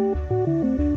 Música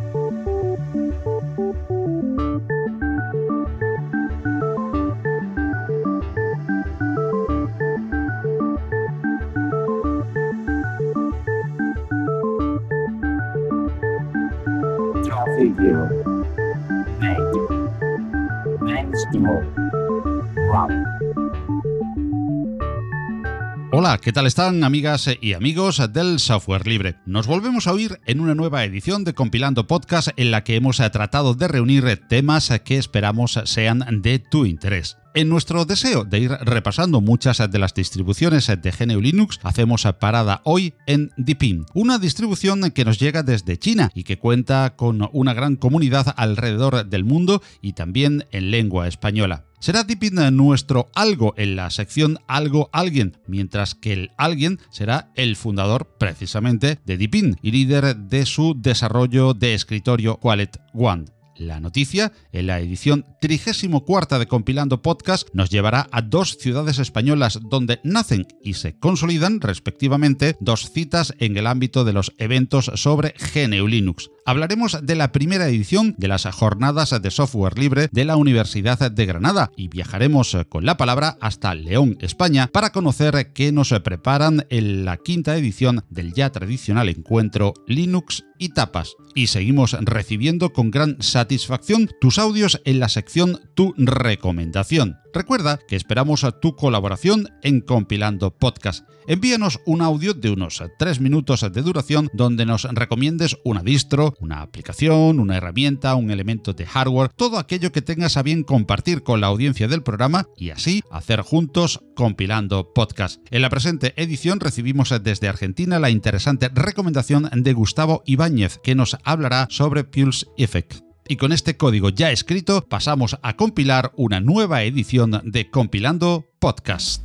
Hola, ¿qué tal están amigas y amigos del software libre? Nos volvemos a oír en una nueva edición de Compilando Podcast en la que hemos tratado de reunir temas que esperamos sean de tu interés. En nuestro deseo de ir repasando muchas de las distribuciones de GNU Linux, hacemos parada hoy en Deepin, una distribución que nos llega desde China y que cuenta con una gran comunidad alrededor del mundo y también en lengua española. Será Deepin nuestro algo en la sección Algo Alguien, mientras que el alguien será el fundador precisamente de Deepin y líder de su desarrollo de escritorio Qualet One. La noticia, en la edición 34 de Compilando Podcast, nos llevará a dos ciudades españolas donde nacen y se consolidan, respectivamente, dos citas en el ámbito de los eventos sobre GNU Linux. Hablaremos de la primera edición de las Jornadas de Software Libre de la Universidad de Granada y viajaremos con la palabra hasta León, España, para conocer qué nos preparan en la quinta edición del ya tradicional encuentro Linux y tapas. Y seguimos recibiendo con gran satisfacción tus audios en la sección Tu recomendación. Recuerda que esperamos a tu colaboración en Compilando Podcast. Envíanos un audio de unos 3 minutos de duración donde nos recomiendes una distro, una aplicación, una herramienta, un elemento de hardware, todo aquello que tengas a bien compartir con la audiencia del programa y así hacer juntos Compilando Podcast. En la presente edición recibimos desde Argentina la interesante recomendación de Gustavo Ibáñez que nos hablará sobre Pulse Effect. Y con este código ya escrito pasamos a compilar una nueva edición de Compilando Podcast.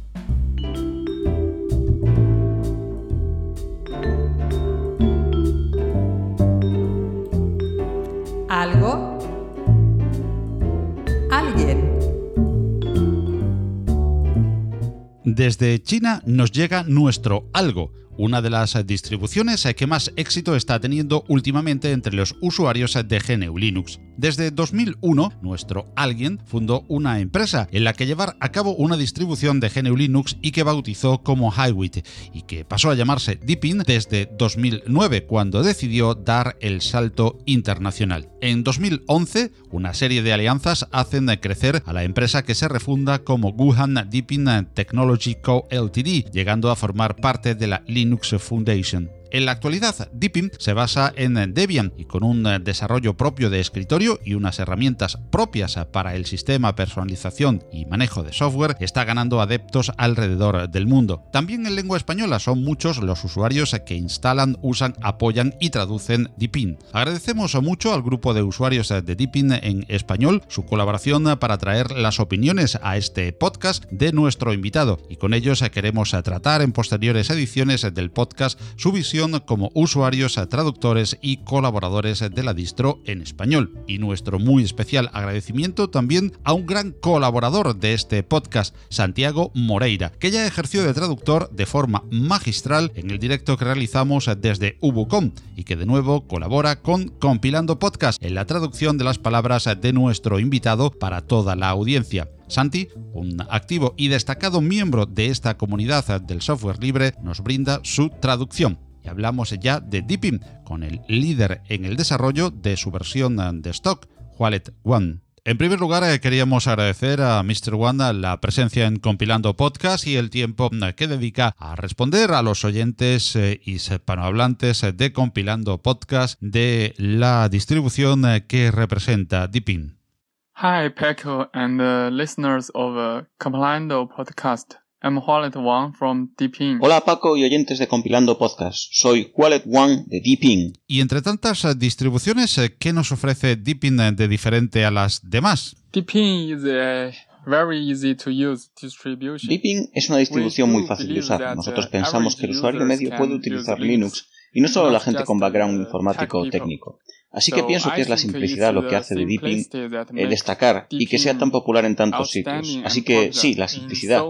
Algo. Alguien. Desde China nos llega nuestro algo, una de las distribuciones que más éxito está teniendo últimamente entre los usuarios de GNU Linux. Desde 2001, nuestro alguien fundó una empresa en la que llevar a cabo una distribución de GNU Linux y que bautizó como Highwit y que pasó a llamarse Deepin desde 2009 cuando decidió dar el salto internacional. En 2011, una serie de alianzas hacen crecer a la empresa que se refunda como Wuhan Deepin Technology Co. Ltd, llegando a formar parte de la Linux Foundation. En la actualidad, Deepin se basa en Debian y con un desarrollo propio de escritorio y unas herramientas propias para el sistema personalización y manejo de software está ganando adeptos alrededor del mundo. También en lengua española son muchos los usuarios que instalan, usan, apoyan y traducen Deepin. Agradecemos mucho al grupo de usuarios de Deepin en español su colaboración para traer las opiniones a este podcast de nuestro invitado y con ellos queremos tratar en posteriores ediciones del podcast su visión como usuarios, traductores y colaboradores de la distro en español. Y nuestro muy especial agradecimiento también a un gran colaborador de este podcast, Santiago Moreira, que ya ejerció de traductor de forma magistral en el directo que realizamos desde Ubucom y que de nuevo colabora con Compilando Podcast en la traducción de las palabras de nuestro invitado para toda la audiencia. Santi, un activo y destacado miembro de esta comunidad del software libre, nos brinda su traducción hablamos ya de Deepin, con el líder en el desarrollo de su versión de stock, Wallet One. En primer lugar, eh, queríamos agradecer a Mr. Wanda la presencia en Compilando Podcast y el tiempo eh, que dedica a responder a los oyentes eh, y hispanohablantes de Compilando Podcast de la distribución que representa Deepin. Hi, Paco and listeners of Compilando Podcast. Hola Paco y oyentes de Compilando Podcast. Soy Wallet One de Deepin. Y entre tantas eh, distribuciones, eh, ¿qué nos ofrece Deepin eh, de diferente a las demás? Deepin is a very easy to use distribution. Deepin es una distribución muy fácil de usar. Nosotros pensamos que el usuario medio puede utilizar Linux y no solo la gente con background informático o técnico. Así que pienso que es la simplicidad lo que hace de Deepin el destacar y que sea tan popular en tantos sitios. Así que sí, la simplicidad.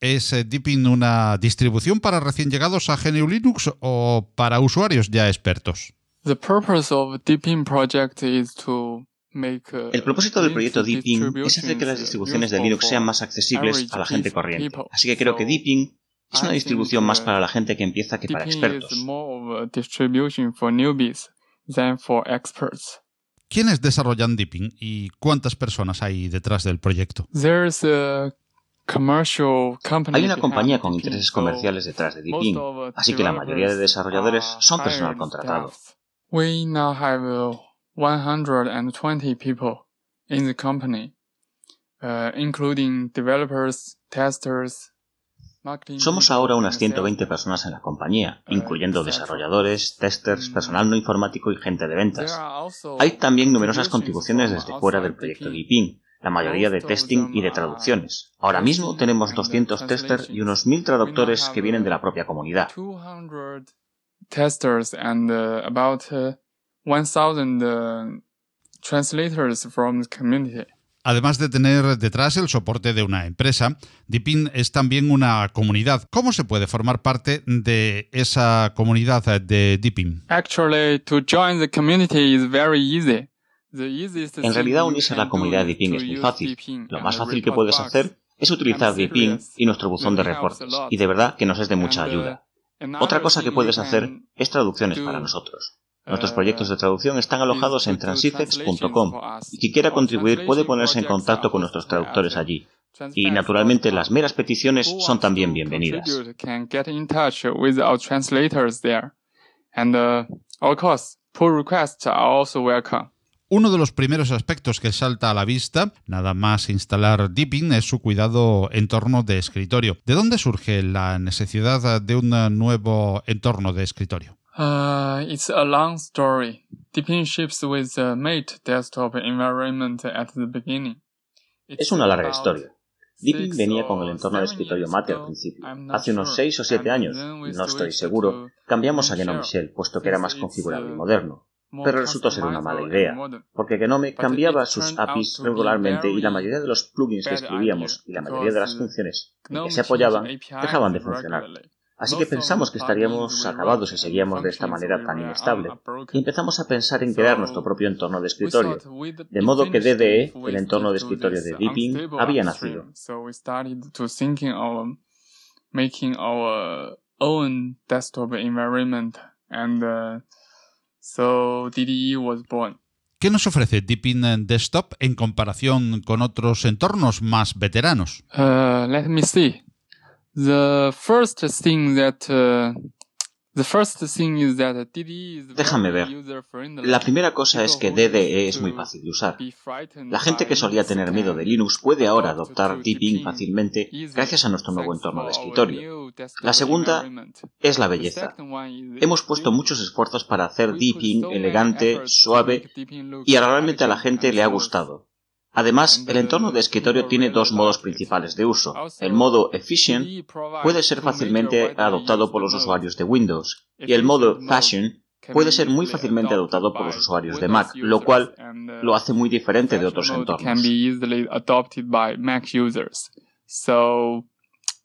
¿Es eh, Deepin una distribución para recién llegados a GNU Linux o para usuarios ya expertos? The purpose of Deepin project is to uh, el propósito del proyecto Deepin es hacer que las distribuciones de Linux sean más accesibles a la gente corriente. Así que creo que Deepin es una distribución más para la gente que empieza que para expertos. ¿Quiénes desarrollan Deepin y cuántas personas hay detrás del proyecto? Hay una compañía con intereses comerciales detrás de Deepin, así que la mayoría de desarrolladores son personal contratado. We now have 120 uh, people in the company, uh, including developers, testers, somos ahora unas 120 personas en la compañía, uh, incluyendo desarrolladores, testers, mm. personal no informático y gente de ventas. Hay también numerosas contribuciones desde fuera del proyecto Deepin, la mayoría de testing y de traducciones. Ahora mismo tenemos 200 testers y unos 1000 traductores que vienen de la propia comunidad testers and uh, about 1000 uh, uh, translators from the community. Además de tener detrás el soporte de una empresa, Deepin es también una comunidad. ¿Cómo se puede formar parte de esa comunidad de Deepin? Actually, to join the community is very easy. En realidad, unirse a la comunidad de Deepin es muy fácil. Lo más fácil que puedes hacer es utilizar Deepin y nuestro buzón de reportes, y de verdad que nos es de mucha ayuda. Otra cosa que puedes hacer es traducciones para nosotros. Nuestros proyectos de traducción están alojados en transifex.com y quien quiera contribuir puede ponerse en contacto con nuestros traductores allí. Y naturalmente las meras peticiones son también bienvenidas. Uno de los primeros aspectos que salta a la vista, nada más instalar Deepin, es su cuidado entorno de escritorio. ¿De dónde surge la necesidad de un nuevo entorno de escritorio? Uh, it's a long story. Deepin ships with the Mate desktop environment at the beginning. Es una larga historia. Deepin venía con el entorno de escritorio Mate al principio. Hace unos 6 o 7 años, no estoy seguro, cambiamos a Gnome Shell, puesto que era más configurable y moderno pero resultó ser una mala idea, porque Gnome cambiaba sus APIs regularmente y la mayoría de los plugins que escribíamos y la mayoría de las funciones que se apoyaban dejaban de funcionar. Así que pensamos que estaríamos acabados si seguíamos de esta manera tan inestable, y empezamos a pensar en crear nuestro propio entorno de escritorio, de modo que DDE, el entorno de escritorio de Deepin, había nacido. making our own desktop environment and So DDE was born. ¿Qué nos ofrece Deepin Desktop en comparación con otros entornos más veteranos? Uh, let me see. The first thing that Déjame ver. La primera cosa es que DDE es muy fácil de usar. La gente que solía tener miedo de Linux puede ahora adoptar Deepin fácilmente gracias a nuestro nuevo entorno de escritorio. La segunda es la belleza. Hemos puesto muchos esfuerzos para hacer Deepin elegante, suave y realmente a la gente le ha gustado. Además, el entorno de escritorio tiene dos modos principales de uso. El modo Efficient puede ser fácilmente adoptado por los usuarios de Windows y el modo Fashion puede ser muy fácilmente adoptado por los usuarios de Mac, lo cual lo hace muy diferente de otros entornos.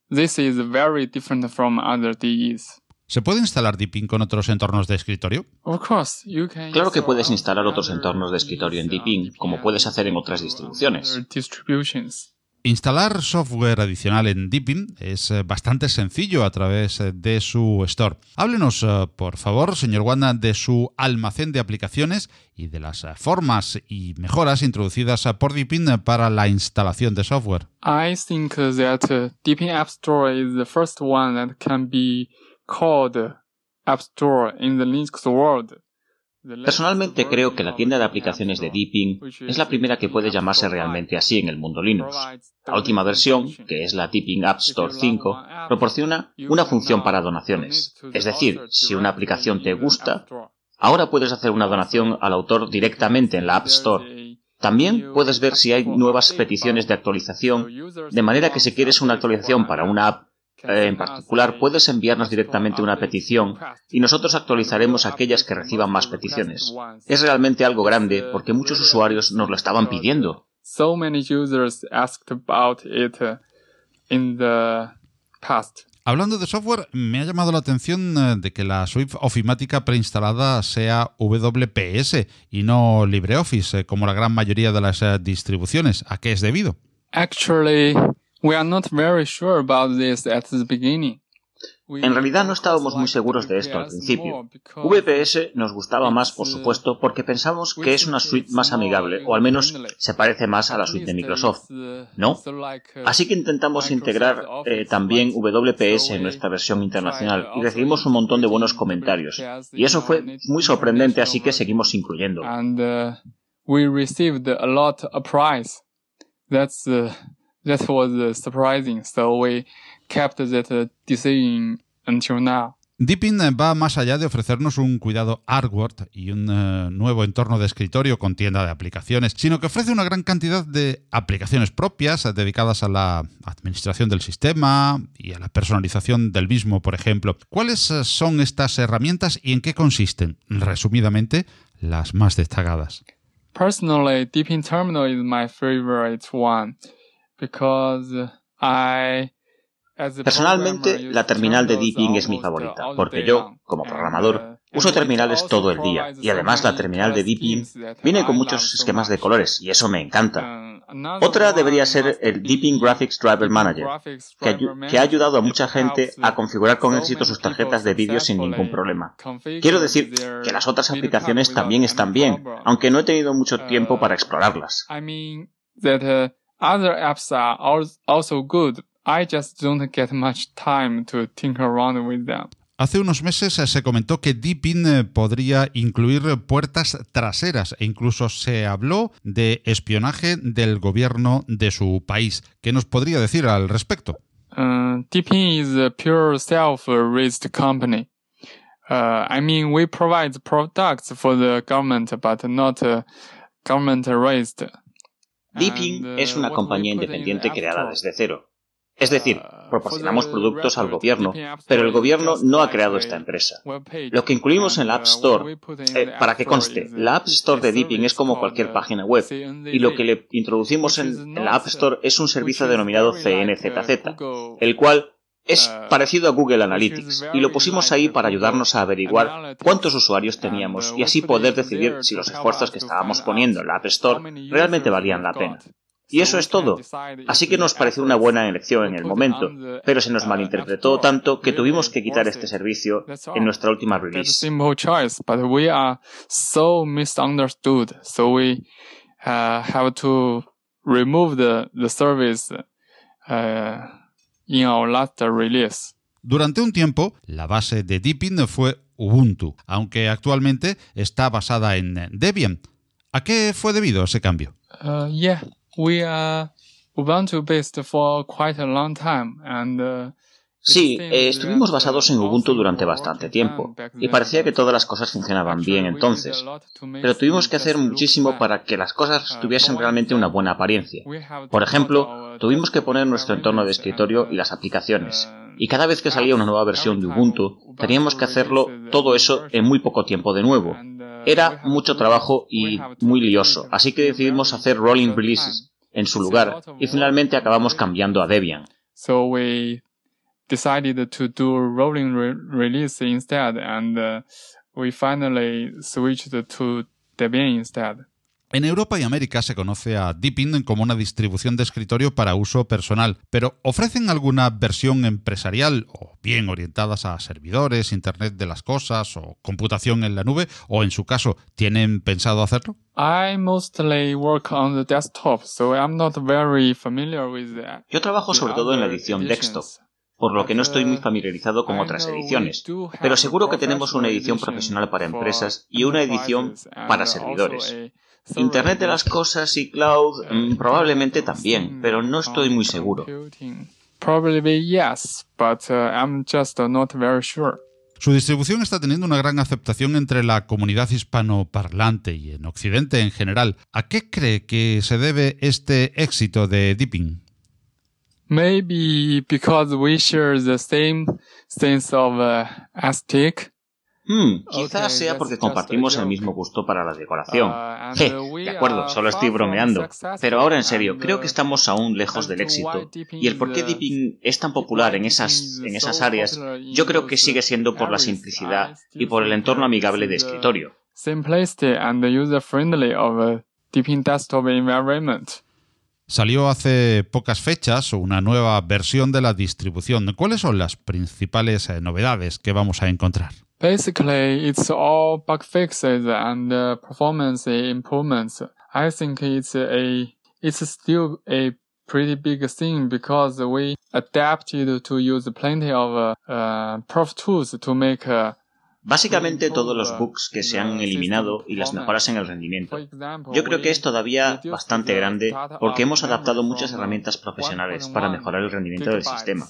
This is very different from other DEs. ¿Se puede instalar Deepin con otros entornos de escritorio? Claro que puedes instalar otros entornos de escritorio en Deepin, como puedes hacer en otras distribuciones. Instalar software adicional en Deepin es eh, bastante sencillo a través eh, de su store. Háblenos, eh, por favor, señor Wanda, de su almacén de aplicaciones y de las formas y mejoras introducidas por Deepin para la instalación de software. I think that Deepin App Store is the first one that can be App Store in the Linux world. Personalmente creo que la tienda de aplicaciones de Deepin es la primera que puede llamarse realmente así en el mundo Linux. La última versión, que es la Deepin App Store 5, proporciona una función para donaciones. Es decir, si una aplicación te gusta, ahora puedes hacer una donación al autor directamente en la App Store. También puedes ver si hay nuevas peticiones de actualización, de manera que si quieres una actualización para una app, en particular, puedes enviarnos directamente una petición y nosotros actualizaremos aquellas que reciban más peticiones. Es realmente algo grande porque muchos usuarios nos lo estaban pidiendo. So many users asked about it in the past. Hablando de software, me ha llamado la atención eh, de que la suite ofimática preinstalada sea WPS y no LibreOffice, eh, como la gran mayoría de las eh, distribuciones. ¿A qué es debido? Actually, we are not very sure about this at the beginning. En realidad no estábamos muy seguros de esto al principio. VPS nos gustaba más, por supuesto, porque pensamos que es una suite más amigable, o al menos se parece más a la suite de Microsoft. ¿No? Así que intentamos integrar eh, también WPS en nuestra versión internacional y recibimos un montón de buenos comentarios. Y eso fue muy sorprendente, así que seguimos incluyendo. That was surprising. So we kept that decision until now. Deepin va más allá de ofrecernos un cuidado hardware y un uh, nuevo entorno de escritorio con tienda de aplicaciones, sino que ofrece una gran cantidad de aplicaciones propias dedicadas a la administración del sistema y a la personalización del mismo, por ejemplo. ¿Cuáles son estas herramientas y en qué consisten? Resumidamente, las más destacadas. Personally, Deepin Terminal is my favorite one. Personalmente, la terminal de Deepin es mi favorita, porque yo, como programador, uh, uso terminales todo el día, y además la terminal de Deepin viene con muchos esquemas de colores, y eso me encanta. Uh, Otra debería ser el Deepin Graphics Driver Manager, que, ha ayudado a mucha gente a configurar con éxito sus tarjetas de vídeo sin ningún problema. Quiero decir que las otras aplicaciones también están bien, aunque no he tenido mucho tiempo para explorarlas. Other apps are also good. I just don't get much time to tinker around with them. Hace unos meses eh, se comentó que Deepin eh, podría incluir puertas traseras e incluso se habló de espionaje del gobierno de su país. ¿Qué nos podría decir al respecto? Uh, Deepin is a pure self-raised company. Uh, I mean, we provide products for the government, but not uh, government-raised. Deepin es una compañía independiente creada desde cero. Es decir, proporcionamos productos al gobierno, pero el gobierno no ha creado esta empresa. Lo que incluimos en la App Store, eh, para que conste, la App Store de Deepin es como cualquier página web, y lo que le introducimos en la App Store es un servicio denominado CNZZ, el cual es eh, parecido a Google Analytics y lo pusimos ahí para ayudarnos a averiguar cuántos usuarios teníamos y así poder decidir si los esfuerzos que estábamos poniendo en la App Store realmente valían la pena. Y eso es todo. Así que nos pareció una buena elección en el momento, pero se nos malinterpretó tanto que tuvimos que quitar este servicio en nuestra última release. The, service uh, release. Durante un tiempo, la base de Deepin fue Ubuntu, aunque actualmente está basada en Debian. ¿A qué fue debido ese cambio? Uh, yeah, we are Ubuntu based for quite a long time and uh, Sí, eh, estuvimos basados en Ubuntu durante bastante tiempo y parecía que todas las cosas funcionaban bien entonces, pero tuvimos que hacer muchísimo para que las cosas tuviesen realmente una buena apariencia. Por ejemplo, tuvimos que poner nuestro entorno de escritorio y las aplicaciones, y cada vez que salía una nueva versión de Ubuntu, teníamos que hacerlo todo eso en muy poco tiempo de nuevo. Era mucho trabajo y muy lioso, así que decidimos hacer rolling releases en su lugar y finalmente acabamos cambiando a Debian decided to do rolling re release instead, and uh, we finally switched to Debian instead. En Europa y América se conoce a Deepin como una distribución de escritorio para uso personal, pero ¿ofrecen alguna versión empresarial o bien orientadas a servidores, Internet de las cosas o computación en la nube? ¿O en su caso, tienen pensado hacerlo? Yo trabajo sobre todo en la edición desktop, por lo que no estoy muy familiarizado con otras ediciones, pero seguro que tenemos una edición profesional para empresas y una edición para servidores. Internet de las cosas y cloud mm, probablemente también, pero no estoy muy seguro. Su distribución está teniendo una gran aceptación entre la comunidad hispanoparlante y en Occidente en general. ¿A qué cree que se debe este éxito de Deepin? Maybe because we share the same sense of uh, aesthetic Hmm, quizás sea porque compartimos el mismo gusto para la decoración. Uh, de acuerdo, solo estoy bromeando. Pero ahora en serio, creo que estamos aún lejos del éxito. Y el por qué Deepin es tan popular en esas, en esas áreas, yo creo que sigue siendo por la simplicidad y por el entorno amigable de escritorio. Salió hace pocas fechas una nueva versión de la distribución. ¿Cuáles son las principales eh, novedades que vamos a encontrar? Basically, it's all bug fixes and uh, performance improvements. I think it's a it's still a pretty big thing because we adapted to use plenty of uh, uh, prof tools to make uh, Básicamente todos los bugs que se han eliminado y las mejoras en el rendimiento. Yo creo que es todavía bastante grande porque hemos adaptado muchas herramientas profesionales para mejorar el rendimiento del sistema.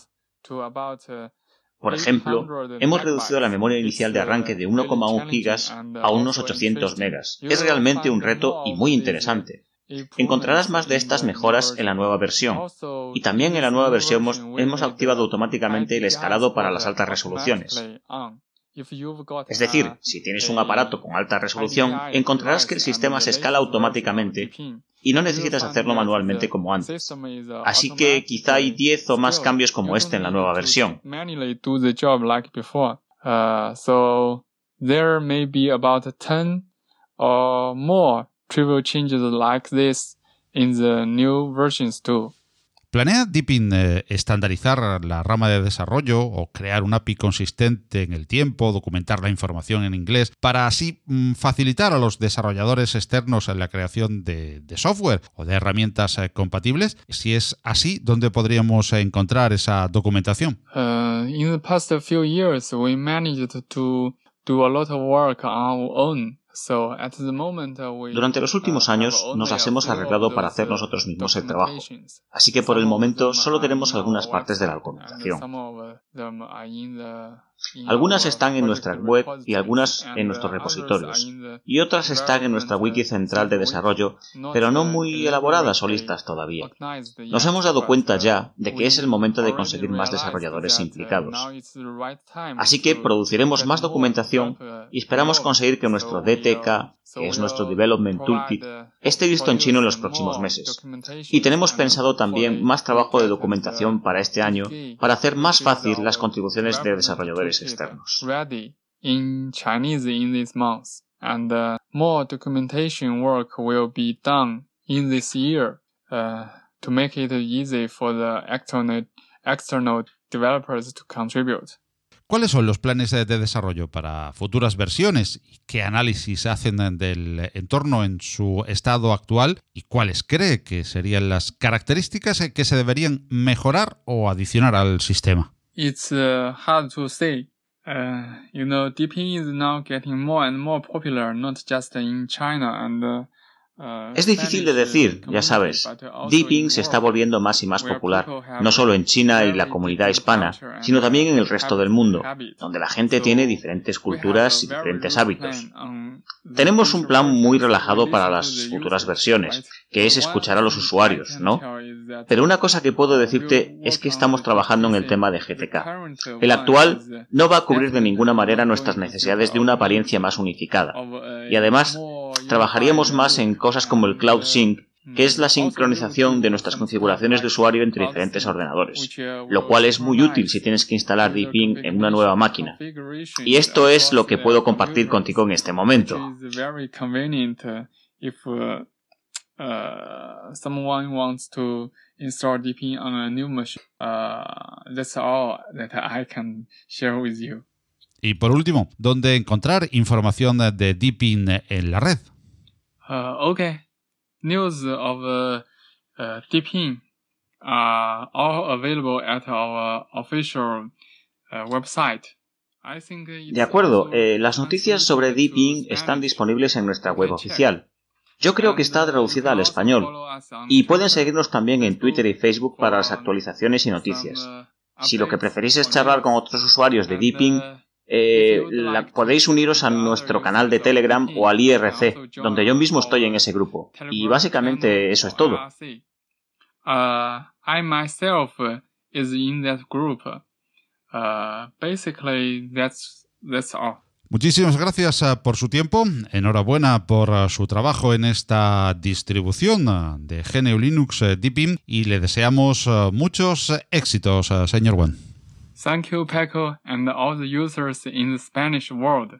Por ejemplo, hemos reducido la memoria inicial de arranque de 1,1 GB a unos 800 MB. Es realmente un reto y muy interesante. Encontrarás más de estas mejoras en la nueva versión. Y también en la nueva versión hemos, activado automáticamente el escalado para las altas resoluciones. Es decir, si tienes un aparato con alta resolución, encontrarás que el sistema se escala automáticamente y no necesitas hacerlo manualmente como antes. Así que quizá hay 10 o más cambios como este en la nueva versión. there may be about 10 or more trivial changes like this in the new versions too. ¿Planea Deepin eh, estandarizar la rama de desarrollo o crear una API consistente en el tiempo, documentar la información en inglés, para así mm, facilitar a los desarrolladores externos en la creación de, software o de herramientas eh, compatibles? Si es así, ¿dónde podríamos encontrar esa documentación? Uh, in the past few years, we managed to do a lot of. Uh, Durante los últimos años nos las hemos arreglado para hacer nosotros mismos el trabajo, así que por el momento solo tenemos algunas partes de la documentación. Algunas están en nuestra web y algunas en nuestros repositorios, y otras están en nuestra wiki central de desarrollo, pero no muy elaboradas o listas todavía. Nos hemos dado cuenta ya de que es el momento de conseguir más desarrolladores implicados. Así que produciremos más documentación y esperamos conseguir que nuestro DTK, que es nuestro Development Toolkit, esté listo en chino en los próximos meses. Y tenemos pensado también más trabajo de documentación para este año para hacer más fácil las contribuciones de desarrolladores externos. Ready in Chinese in this month, and uh, more documentation work will be done in this year uh, to make it easy for the external external developers to contribute. ¿Cuáles son los planes de desarrollo para futuras versiones? ¿Qué análisis hacen del entorno en su estado actual? ¿Y cuáles cree que serían las características que se deberían mejorar o adicionar al sistema? It's uh, hard to say. Uh, you know, DP is now getting more and more popular, not just in China and Uh, es difícil de decir, ya sabes. Deeping se está volviendo más y más popular, no solo en China y la comunidad hispana, sino también en el resto del mundo, donde la gente tiene diferentes culturas y diferentes hábitos. Tenemos un plan muy relajado para las futuras versiones, que es escuchar a los usuarios, ¿no? Pero una cosa que puedo decirte es que estamos trabajando en el tema de GTK. El actual no va a cubrir de ninguna manera nuestras necesidades de una apariencia más unificada. Y además, trabajaríamos más en cosas como el Cloud Sync, que es la sincronización de nuestras configuraciones de usuario entre diferentes ordenadores, lo cual es muy útil si tienes que instalar Deepin en una nueva máquina. Y esto es lo que puedo compartir contigo en este momento. Y por último, ¿dónde encontrar información de Deepin en la red? Uh, okay. News of uh, uh, Deepin are all available at our official uh, website. De acuerdo, eh, las noticias sobre Deepin están disponibles en nuestra web oficial. Yo creo que está traducida al español y pueden seguirnos también en Twitter y Facebook para las actualizaciones y noticias. Si lo que preferís es charlar con otros usuarios de Deepin, eh, la, podéis uniros a nuestro canal de Telegram o al IRC, donde yo mismo estoy en ese grupo. Y básicamente eso es todo. Uh, I myself is in that group. Uh, basically, that's, that's all. Muchísimas gracias eh, por su tiempo, enhorabuena por eh, su trabajo en esta distribución eh, de GNU Linux Deepin y le deseamos muchos éxitos, señor Wan. Thank you, Paco, and all the users in the Spanish world.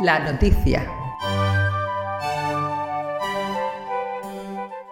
La noticia.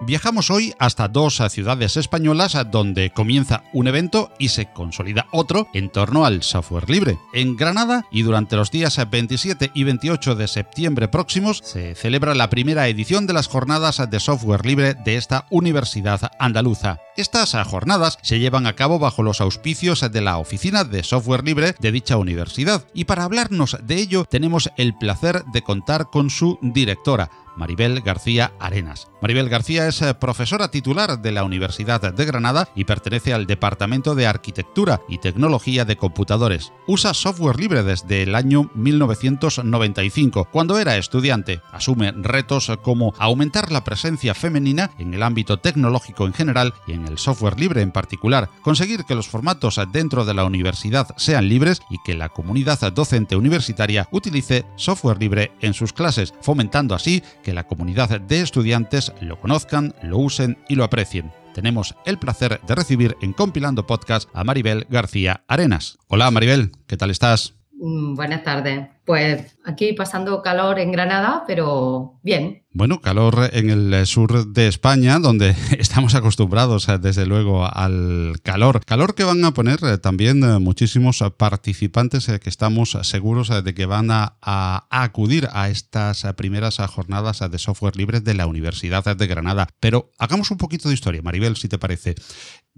Viajamos hoy hasta dos ciudades españolas donde comienza un evento y se consolida otro en torno al software libre. En Granada y durante los días 27 y 28 de septiembre próximos se celebra la primera edición de las jornadas de software libre de esta universidad andaluza. Estas jornadas se llevan a cabo bajo los auspicios de la Oficina de Software Libre de dicha universidad y para hablarnos de ello tenemos el placer de contar con su directora, Maribel García Arenas. Maribel García es eh, profesora titular de la Universidad de Granada y pertenece al Departamento de Arquitectura y Tecnología de Computadores. Usa software libre desde el año 1995, cuando era estudiante. Asume retos como aumentar la presencia femenina en el ámbito tecnológico en general y en el software libre en particular, conseguir que los formatos dentro de la universidad sean libres y que la comunidad docente universitaria utilice software libre en sus clases, fomentando así que la comunidad de estudiantes lo conozcan, lo usen y lo aprecien. Tenemos el placer de recibir en Compilando Podcast a Maribel García Arenas. Hola Maribel, ¿qué tal estás? Mm, buenas tardes. Pues aquí pasando calor en Granada, pero bien. Bueno, calor en el sur de España, donde estamos acostumbrados eh, desde luego al calor. Calor que van a poner eh, también eh, muchísimos participantes que estamos seguros de que van a, a acudir a estas primeras jornadas de software libre de la Universidad de Granada. Pero hagamos un poquito de historia, Maribel, si te parece.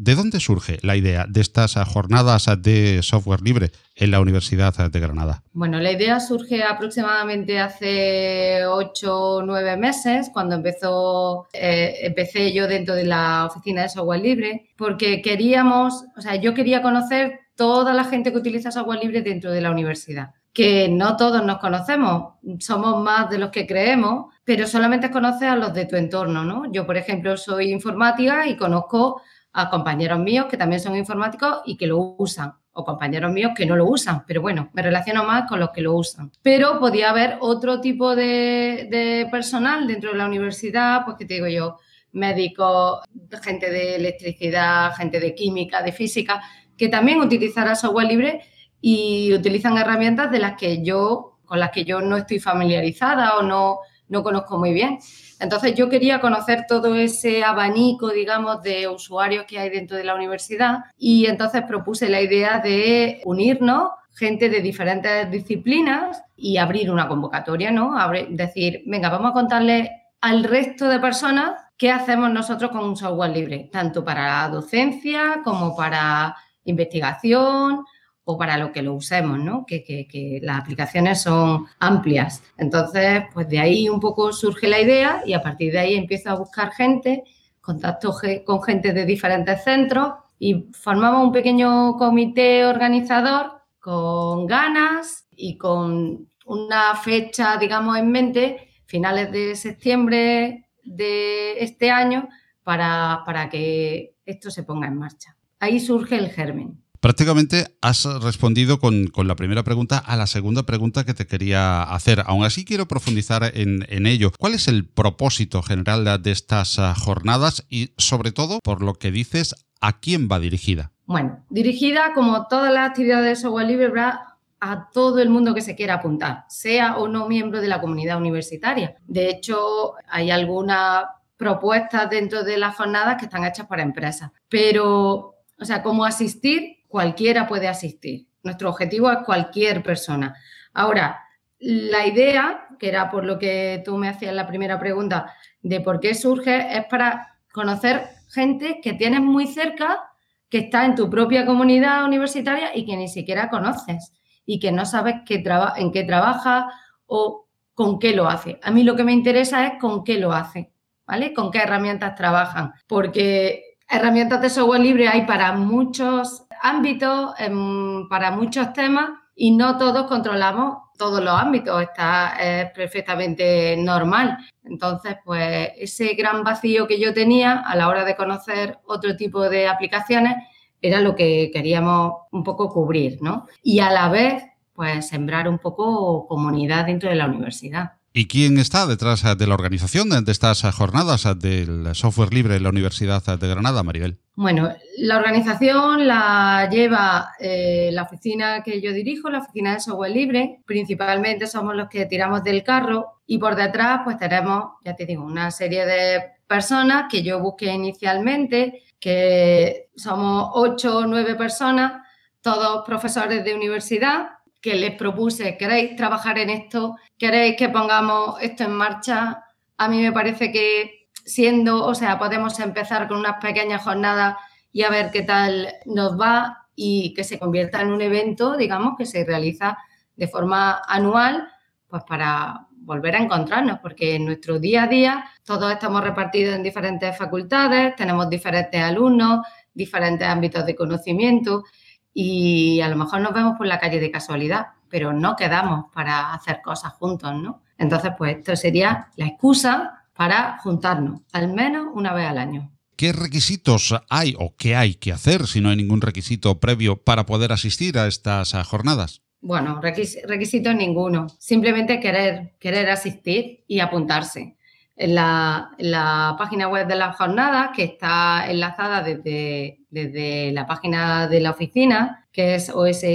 ¿De dónde surge la idea de estas jornadas de software libre en la Universidad de Granada? Bueno, la idea surge aproximadamente hace ocho o nueve meses, cuando empezó, eh, empecé yo dentro de la oficina de software libre, porque queríamos, o sea, yo quería conocer toda la gente que utiliza software libre dentro de la universidad que no todos nos conocemos, somos más de los que creemos, pero solamente conoces a los de tu entorno, ¿no? Yo, por ejemplo, soy informática y conozco a compañeros míos que también son informáticos y que lo usan o compañeros míos que no lo usan, pero bueno, me relaciono más con los que lo usan. Pero podía haber otro tipo de, personal dentro de la universidad, pues que te digo yo, médicos, gente de electricidad, gente de química, de física, que también utilizara software libre y utilizan herramientas de las que yo, con las que yo no estoy familiarizada o no, no conozco muy bien. Entonces yo quería conocer todo ese abanico, digamos, de usuarios que hay dentro de la universidad y entonces propuse la idea de unirnos gente de diferentes disciplinas y abrir una convocatoria, ¿no? decir, venga, vamos a contarle al resto de personas qué hacemos nosotros con un software libre, tanto para docencia como para investigación, o para lo que lo usemos, ¿no? Que, las aplicaciones son amplias. Entonces, pues de ahí un poco surge la idea y a partir de ahí empiezo a buscar gente, contacto con gente de diferentes centros y formamos un pequeño comité organizador con ganas y con una fecha, digamos, en mente, finales de septiembre de este año, para, para que esto se ponga en marcha. Ahí surge el germen. Prácticamente has respondido con, la primera pregunta a la segunda pregunta que te quería hacer. Aún así quiero profundizar en, ello. ¿Cuál es el propósito general de estas ah, jornadas y sobre todo, por lo que dices, a quién va dirigida? Bueno, dirigida como todas las actividades de software libre a todo el mundo que se quiera apuntar, sea o no miembro de la comunidad universitaria. De hecho, hay algunas propuestas dentro de las jornadas que están hechas para empresas, pero, o sea, como asistir cualquiera puede asistir. Nuestro objetivo es cualquier persona. Ahora, la idea, que era por lo que tú me hacías la primera pregunta, de por qué surge, es para conocer gente que tienes muy cerca, que está en tu propia comunidad universitaria y que ni siquiera conoces y que no sabes qué en qué trabaja o con qué lo hace. A mí lo que me interesa es con qué lo hace, ¿vale? Con qué herramientas trabajan, porque herramientas de software libre hay para muchos ámbitos, em, para muchos temas y no todos controlamos todos los ámbitos, está es perfectamente normal. Entonces, pues ese gran vacío que yo tenía a la hora de conocer otro tipo de aplicaciones era lo que queríamos un poco cubrir, ¿no? Y a la vez, pues sembrar un poco comunidad dentro de la universidad. ¿Y quién está detrás de la organización de estas jornadas del software libre en la Universidad de Granada, Maribel? Bueno, la organización la lleva eh, la oficina que yo dirijo, la oficina de software libre. Principalmente somos los que tiramos del carro y por detrás pues tenemos, ya te digo, una serie de personas que yo busqué inicialmente, que somos ocho o nueve personas, todos profesores de universidad que les propuse, ¿queréis trabajar en esto? ¿Queréis que pongamos esto en marcha? A mí me parece que siendo, o sea, podemos empezar con unas pequeñas jornadas y a ver qué tal nos va y que se convierta en un evento, digamos, que se realiza de forma anual, pues para volver a encontrarnos, porque en nuestro día a día todos estamos repartidos en diferentes facultades, tenemos diferentes alumnos, diferentes ámbitos de conocimiento y a lo mejor nos vemos por la calle de casualidad, pero no quedamos para hacer cosas juntos, ¿no? Entonces, pues esto sería la excusa para juntarnos, al menos una vez al año. ¿Qué requisitos hay o qué hay que hacer si no hay ningún requisito previo para poder asistir a estas jornadas? Bueno, requisitos ninguno. Simplemente querer, querer asistir y apuntarse en la, página web de la jornada, que está enlazada desde, desde la página de la oficina, que es osl.ugr.es,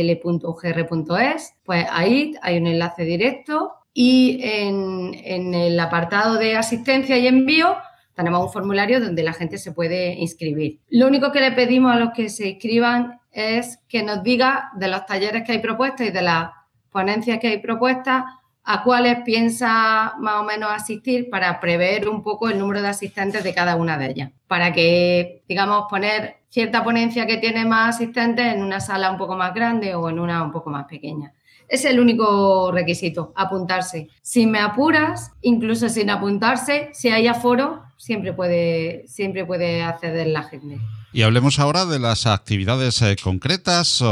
pues ahí hay un enlace directo y en, en el apartado de asistencia y envío tenemos un formulario donde la gente se puede inscribir. Lo único que le pedimos a los que se inscriban es que nos diga de los talleres que hay propuestos y de las ponencias que hay propuestas a cuáles piensa más o menos asistir para prever un poco el número de asistentes de cada una de ellas, para que, digamos, poner cierta ponencia que tiene más asistentes en una sala un poco más grande o en una un poco más pequeña. Es el único requisito, apuntarse. Si me apuras, incluso sin apuntarse, si hay aforo, siempre puede, siempre puede acceder la gente. Y hablemos ahora de las actividades eh, concretas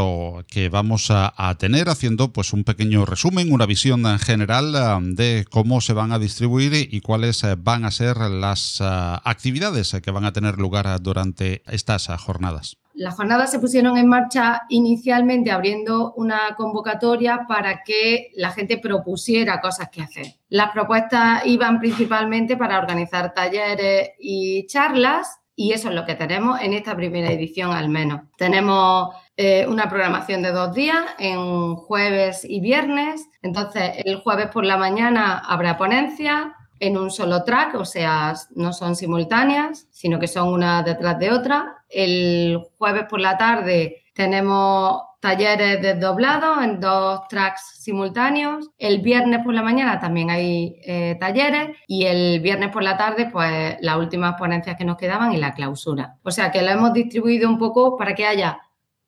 que vamos a, tener, haciendo pues un pequeño resumen, una visión en general eh, de cómo se van a distribuir y cuáles eh, van a ser las actividades que van a tener lugar durante estas jornadas. Las jornadas se pusieron en marcha inicialmente abriendo una convocatoria para que la gente propusiera cosas que hacer. Las propuestas iban principalmente para organizar talleres y charlas y eso es lo que tenemos en esta primera edición al menos. Tenemos eh, una programación de dos días, en jueves y viernes. Entonces, el jueves por la mañana habrá ponencia en un solo track, o sea, no son simultáneas, sino que son una detrás de otra. El jueves por la tarde tenemos talleres desdoblados en dos tracks simultáneos. El viernes por la mañana también hay eh, talleres y el viernes por la tarde, pues las últimas ponencias que nos quedaban y la clausura. O sea que lo hemos distribuido un poco para que haya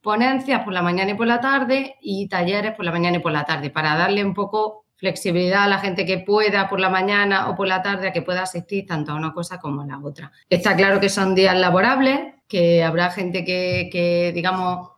ponencias por la mañana y por la tarde y talleres por la mañana y por la tarde, para darle un poco flexibilidad a la gente que pueda por la mañana o por la tarde a que pueda asistir tanto a una cosa como a la otra. Está claro que son días laborables, que habrá gente que, que digamos,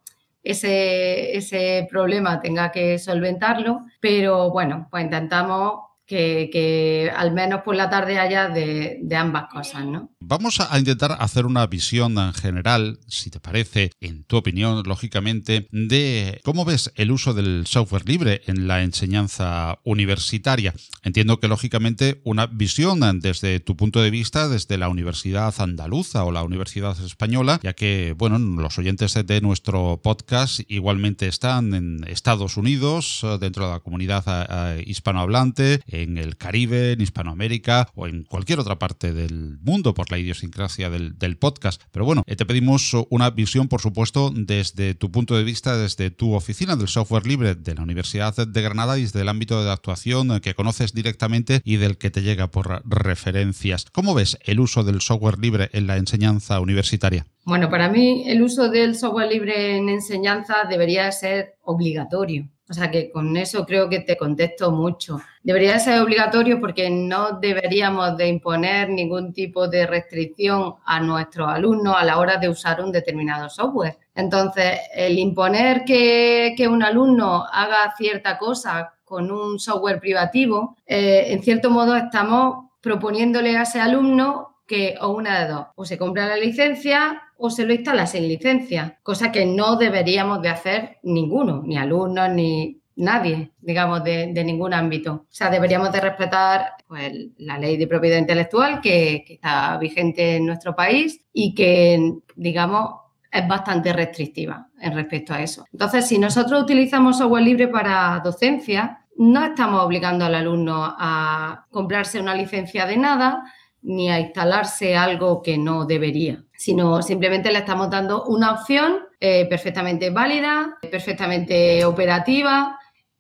ese, ese problema tenga que solventarlo, pero bueno, pues intentamos que, al menos por la tarde haya de, ambas cosas, ¿no? Vamos a intentar hacer una visión en general, si te parece, en tu opinión, lógicamente, de cómo ves el uso del software libre en la enseñanza universitaria. Entiendo que, lógicamente, una visión desde tu punto de vista, desde la Universidad Andaluza o la Universidad Española, ya que, bueno, los oyentes de nuestro podcast igualmente están en Estados Unidos, dentro de la comunidad eh, hispanohablante, en el Caribe, en Hispanoamérica o en cualquier otra parte del mundo por la idiosincrasia del, podcast. Pero bueno, te pedimos una visión, por supuesto, desde tu punto de vista, desde tu oficina del software libre de la Universidad de Granada y desde el ámbito de actuación que conoces directamente y del que te llega por referencias. ¿Cómo ves el uso del software libre en la enseñanza universitaria? Bueno, para mí el uso del software libre en enseñanza debería ser obligatorio. O sea que con eso creo que te contesto mucho. Debería ser obligatorio porque no deberíamos de imponer ningún tipo de restricción a nuestros alumnos a la hora de usar un determinado software. Entonces, el imponer que, un alumno haga cierta cosa con un software privativo, eh, en cierto modo estamos proponiéndole a ese alumno que o una de dos, o se compra la licencia o se lo instala sin licencia, cosa que no deberíamos de hacer ninguno, ni alumnos, ni nadie, digamos, de, ningún ámbito. O sea, deberíamos de respetar pues, la ley de propiedad intelectual que, que está vigente en nuestro país y que, digamos, es bastante restrictiva en respecto a eso. Entonces, si nosotros utilizamos software libre para docencia, no estamos obligando al alumno a comprarse una licencia de nada, ni a instalarse algo que no debería, sino simplemente le estamos dando una opción eh, perfectamente válida, perfectamente operativa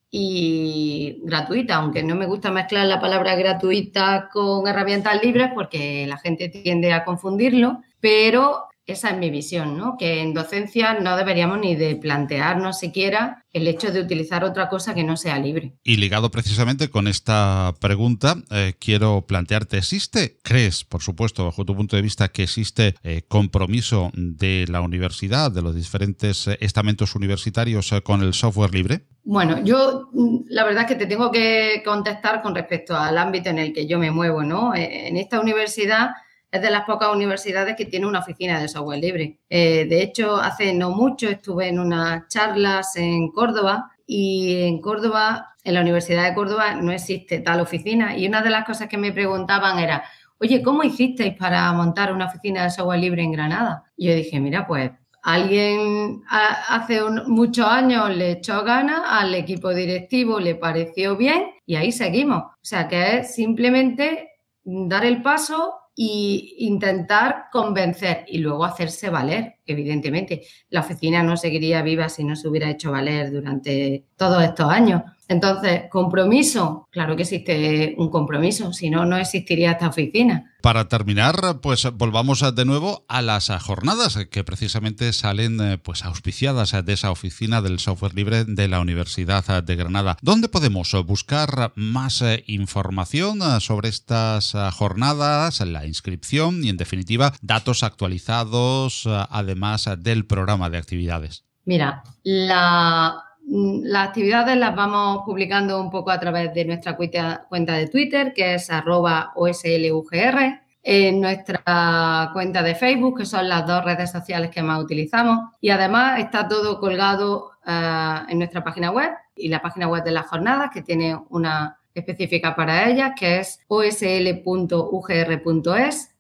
y gratuita, aunque no me gusta mezclar la palabra gratuita con herramientas libres porque la gente tiende a confundirlo, pero esa es mi visión, ¿no? Que en docencia no deberíamos ni de plantearnos siquiera el hecho de utilizar otra cosa que no sea libre. Y ligado precisamente con esta pregunta, eh, quiero plantearte, ¿existe, crees, por supuesto, bajo tu punto de vista, que existe eh, compromiso de la universidad, de los diferentes eh, estamentos universitarios con el software libre? Bueno, yo mm, la verdad es que te tengo que contestar con respecto al ámbito en el que yo me muevo, ¿no? En esta universidad es de las pocas universidades que tiene una oficina de software libre. Eh, de hecho, hace no mucho estuve en unas charlas en Córdoba y en Córdoba, en la Universidad de Córdoba, no existe tal oficina. Y una de las cosas que me preguntaban era, oye, ¿cómo hicisteis para montar una oficina de software libre en Granada? Y yo dije, mira, pues alguien hace muchos años le echó ganas, al equipo directivo le pareció bien y ahí seguimos. O sea que es simplemente dar el paso y intentar convencer y luego hacerse valer, evidentemente. La oficina no seguiría viva si no se hubiera hecho valer durante todos estos años. Entonces, compromiso, claro que existe un compromiso, si no, no existiría esta oficina. Para terminar, pues volvamos de nuevo a las jornadas que precisamente salen eh, pues auspiciadas de esa oficina del software libre de la Universidad de Granada. ¿Dónde podemos buscar más eh, información eh, sobre estas jornadas, la inscripción y en definitiva datos actualizados además del programa de actividades? Mira, la las actividades las vamos publicando un poco a través de nuestra cuenta de Twitter, que es arroba OSLUGR, en nuestra cuenta de Facebook, que son las dos redes sociales que más utilizamos, y además está todo colgado eh, en nuestra página web y la página web de las jornadas, que tiene una específica para ellas, que es osl.ugr.es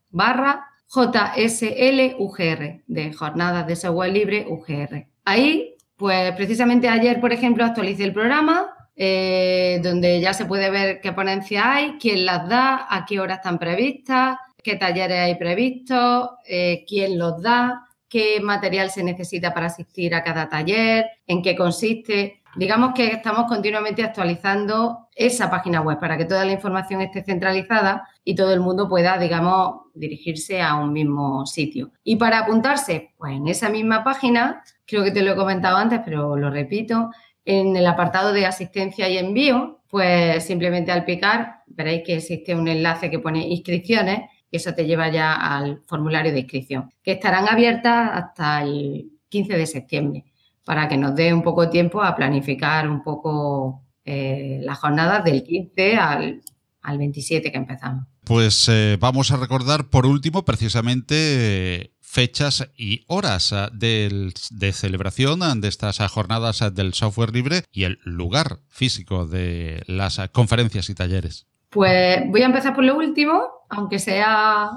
barra JSLUGR, de Jornadas de Software Libre UGR. Ahí pues precisamente ayer, por ejemplo, actualicé el programa eh, donde ya se puede ver qué ponencias hay, quién las da, a qué horas están previstas, qué talleres hay previstos, eh, quién los da, qué material se necesita para asistir a cada taller, en qué consiste. Digamos que estamos continuamente actualizando esa página web para que toda la información esté centralizada y todo el mundo pueda, digamos, dirigirse a un mismo sitio. Y para apuntarse, pues en esa misma página creo que te lo he comentado antes, pero lo repito, en el apartado de asistencia y envío, pues simplemente al picar veréis que existe un enlace que pone inscripciones y eso te lleva ya al formulario de inscripción, que estarán abiertas hasta el 15 de septiembre para que nos dé un poco tiempo a planificar un poco eh, las jornadas del 15 al, al 27 que empezamos. Pues eh, vamos a recordar por último precisamente fechas y horas ah, de, celebración ah, de estas ah, jornadas del software libre y el lugar físico de las conferencias y talleres. Pues voy a empezar por lo último, aunque sea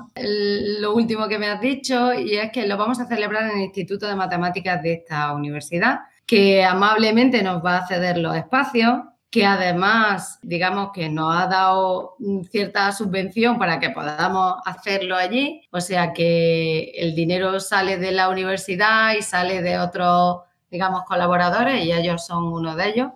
lo último que me has dicho, y es que lo vamos a celebrar en el Instituto de Matemáticas de esta universidad, que amablemente nos va a ceder los espacios que además, digamos que nos ha dado cierta subvención para que podamos hacerlo allí. O sea que el dinero sale de la universidad y sale de otros, digamos, colaboradores y ellos son uno de ellos.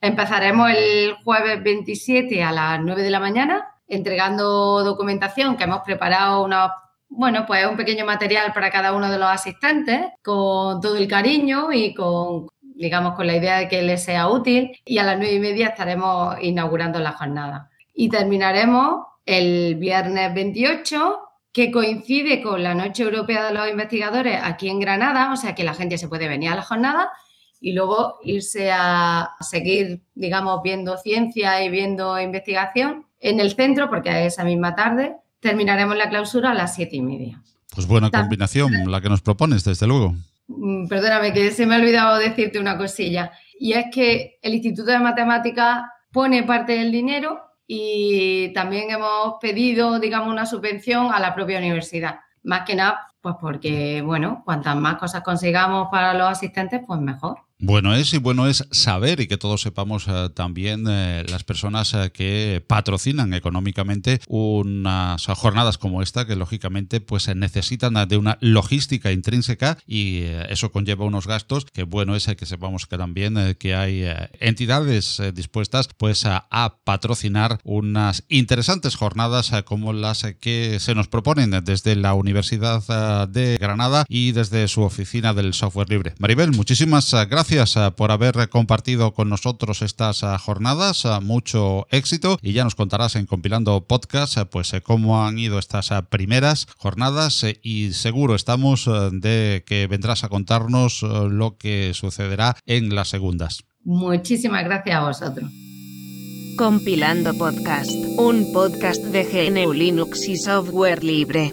Empezaremos el jueves 27 a las 9 de la mañana entregando documentación que hemos preparado una bueno, pues un pequeño material para cada uno de los asistentes, con todo el cariño y con, digamos, con la idea de que les sea útil. Y a las nueve y media estaremos inaugurando la jornada. Y terminaremos el viernes 28, que coincide con la Noche Europea de los Investigadores aquí en Granada, o sea que la gente se puede venir a la jornada y luego irse a seguir, digamos, viendo ciencia y viendo investigación en el centro, porque esa misma tarde terminaremos la clausura a las siete y media. Pues buena combinación la que nos propones, desde luego. Mm, perdóname, que se me ha olvidado decirte una cosilla. Y es que el Instituto de Matemáticas pone parte del dinero y también hemos pedido, digamos, una subvención a la propia universidad. Más que nada, pues porque, bueno, cuantas más cosas consigamos para los asistentes, pues mejor. Bueno es y bueno es saber y que todos sepamos eh, también eh, las personas eh, que patrocinan económicamente unas jornadas como esta que lógicamente pues necesitan de una logística intrínseca y eso conlleva unos gastos que bueno es que sepamos que también que hay entidades dispuestas pues a, patrocinar unas interesantes jornadas como las que se nos proponen desde la Universidad de Granada y desde su oficina del software libre. Maribel, muchísimas gracias gracias eh, por haber compartido con nosotros estas eh, jornadas. Eh, mucho éxito y ya nos contarás en Compilando Podcast pues cómo han ido estas primeras jornadas y seguro estamos de que vendrás a contarnos lo que sucederá en las segundas. Muchísimas gracias a vosotros. Compilando Podcast, un podcast de GNU Linux y software libre.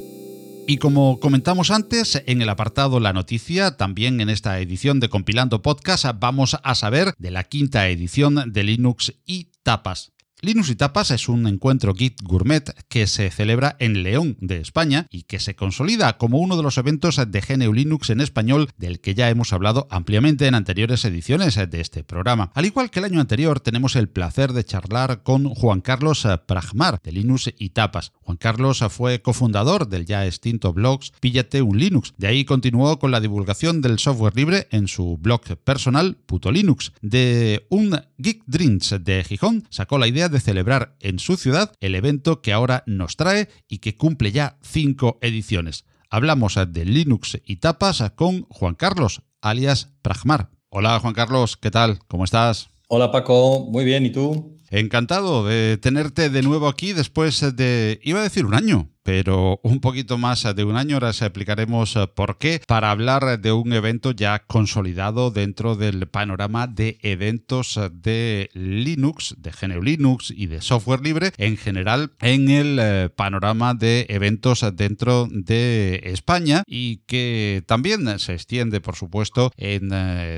Y como comentamos antes, en el apartado La Noticia, también en esta edición de Compilando Podcast, vamos a saber de la quinta edición de Linux y Tapas. Linux y Tapas es un encuentro Git Gourmet que se celebra en León, de España, y que se consolida como uno de los eventos de GNU Linux en español del que ya hemos hablado ampliamente en anteriores ediciones de este programa. Al igual que el año anterior, tenemos el placer de charlar con Juan Carlos Pragmar, de Linux y Tapas. Juan Carlos fue cofundador del ya extinto blog Píllate un Linux. De ahí continuó con la divulgación del software libre en su blog personal Puto Linux. De un Geek Dreams de Gijón sacó la idea de celebrar en su ciudad el evento que ahora nos trae y que cumple ya cinco ediciones. Hablamos de Linux y tapas con Juan Carlos, alias Pragmar. Hola Juan Carlos, ¿qué tal? ¿Cómo estás? Hola Paco, muy bien, ¿y tú? Encantado de tenerte de nuevo aquí después de, iba a decir un año, pero un poquito más de un año. Ahora explicaremos eh, por qué, para hablar de un evento ya consolidado dentro del panorama de eventos eh, de Linux, de GNU Linux y de software libre en general en el eh, panorama de eventos dentro de España y que también se extiende, por supuesto, en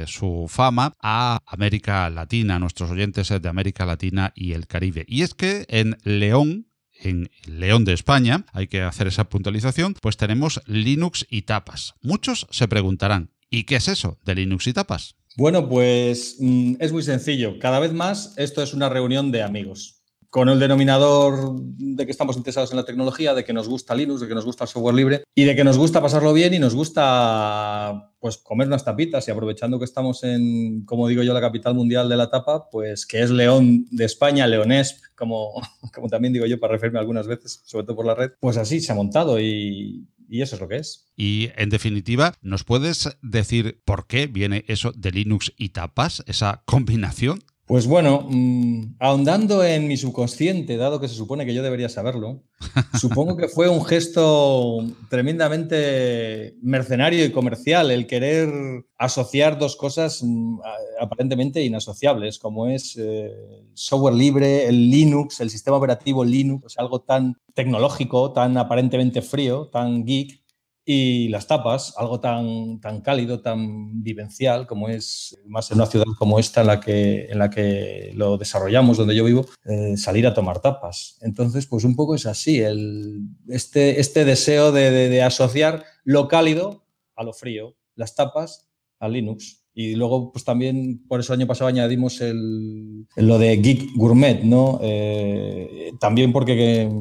su fama a América Latina, a nuestros oyentes de América Latina y el Caribe. Y es que en León, en León de España, hay que hacer esa puntualización, pues tenemos Linux y tapas. Muchos se preguntarán, ¿y qué es eso de Linux y tapas? Bueno, pues mm, es muy sencillo. Cada vez más esto es una reunión de amigos con el denominador de que estamos interesados en la tecnología, de que nos gusta Linux, de que nos gusta el software libre y de que nos gusta pasarlo bien y nos gusta pues comer unas tapitas y aprovechando que estamos en, como digo yo, la capital mundial de la tapa, pues que es León de España, Leonesp, como, también digo yo para referirme algunas veces, sobre todo por la red, pues así se ha montado y eso es lo que es. Y en definitiva, ¿nos puedes decir por qué viene eso de Linux y tapas, esa combinación? Pues bueno, mm, ahondando en mi subconsciente, dado que se supone que yo debería saberlo, supongo que fue un gesto tremendamente mercenario y comercial el querer asociar dos cosas mm, aparentemente inasociables, como es eh, software libre, el Linux, el sistema operativo Linux, algo tan tecnológico, tan aparentemente frío, tan geek, y las tapas, algo tan, tan cálido, tan vivencial como es, más en una ciudad como esta en la que, en la que lo desarrollamos, donde yo vivo, eh, salir a tomar tapas. Entonces, pues un poco es así, el, este, este deseo de, asociar lo cálido a lo frío, las tapas a Linux Y luego, pues también por eso año pasado añadimos el, lo de Geek Gourmet, ¿no? Eh, también porque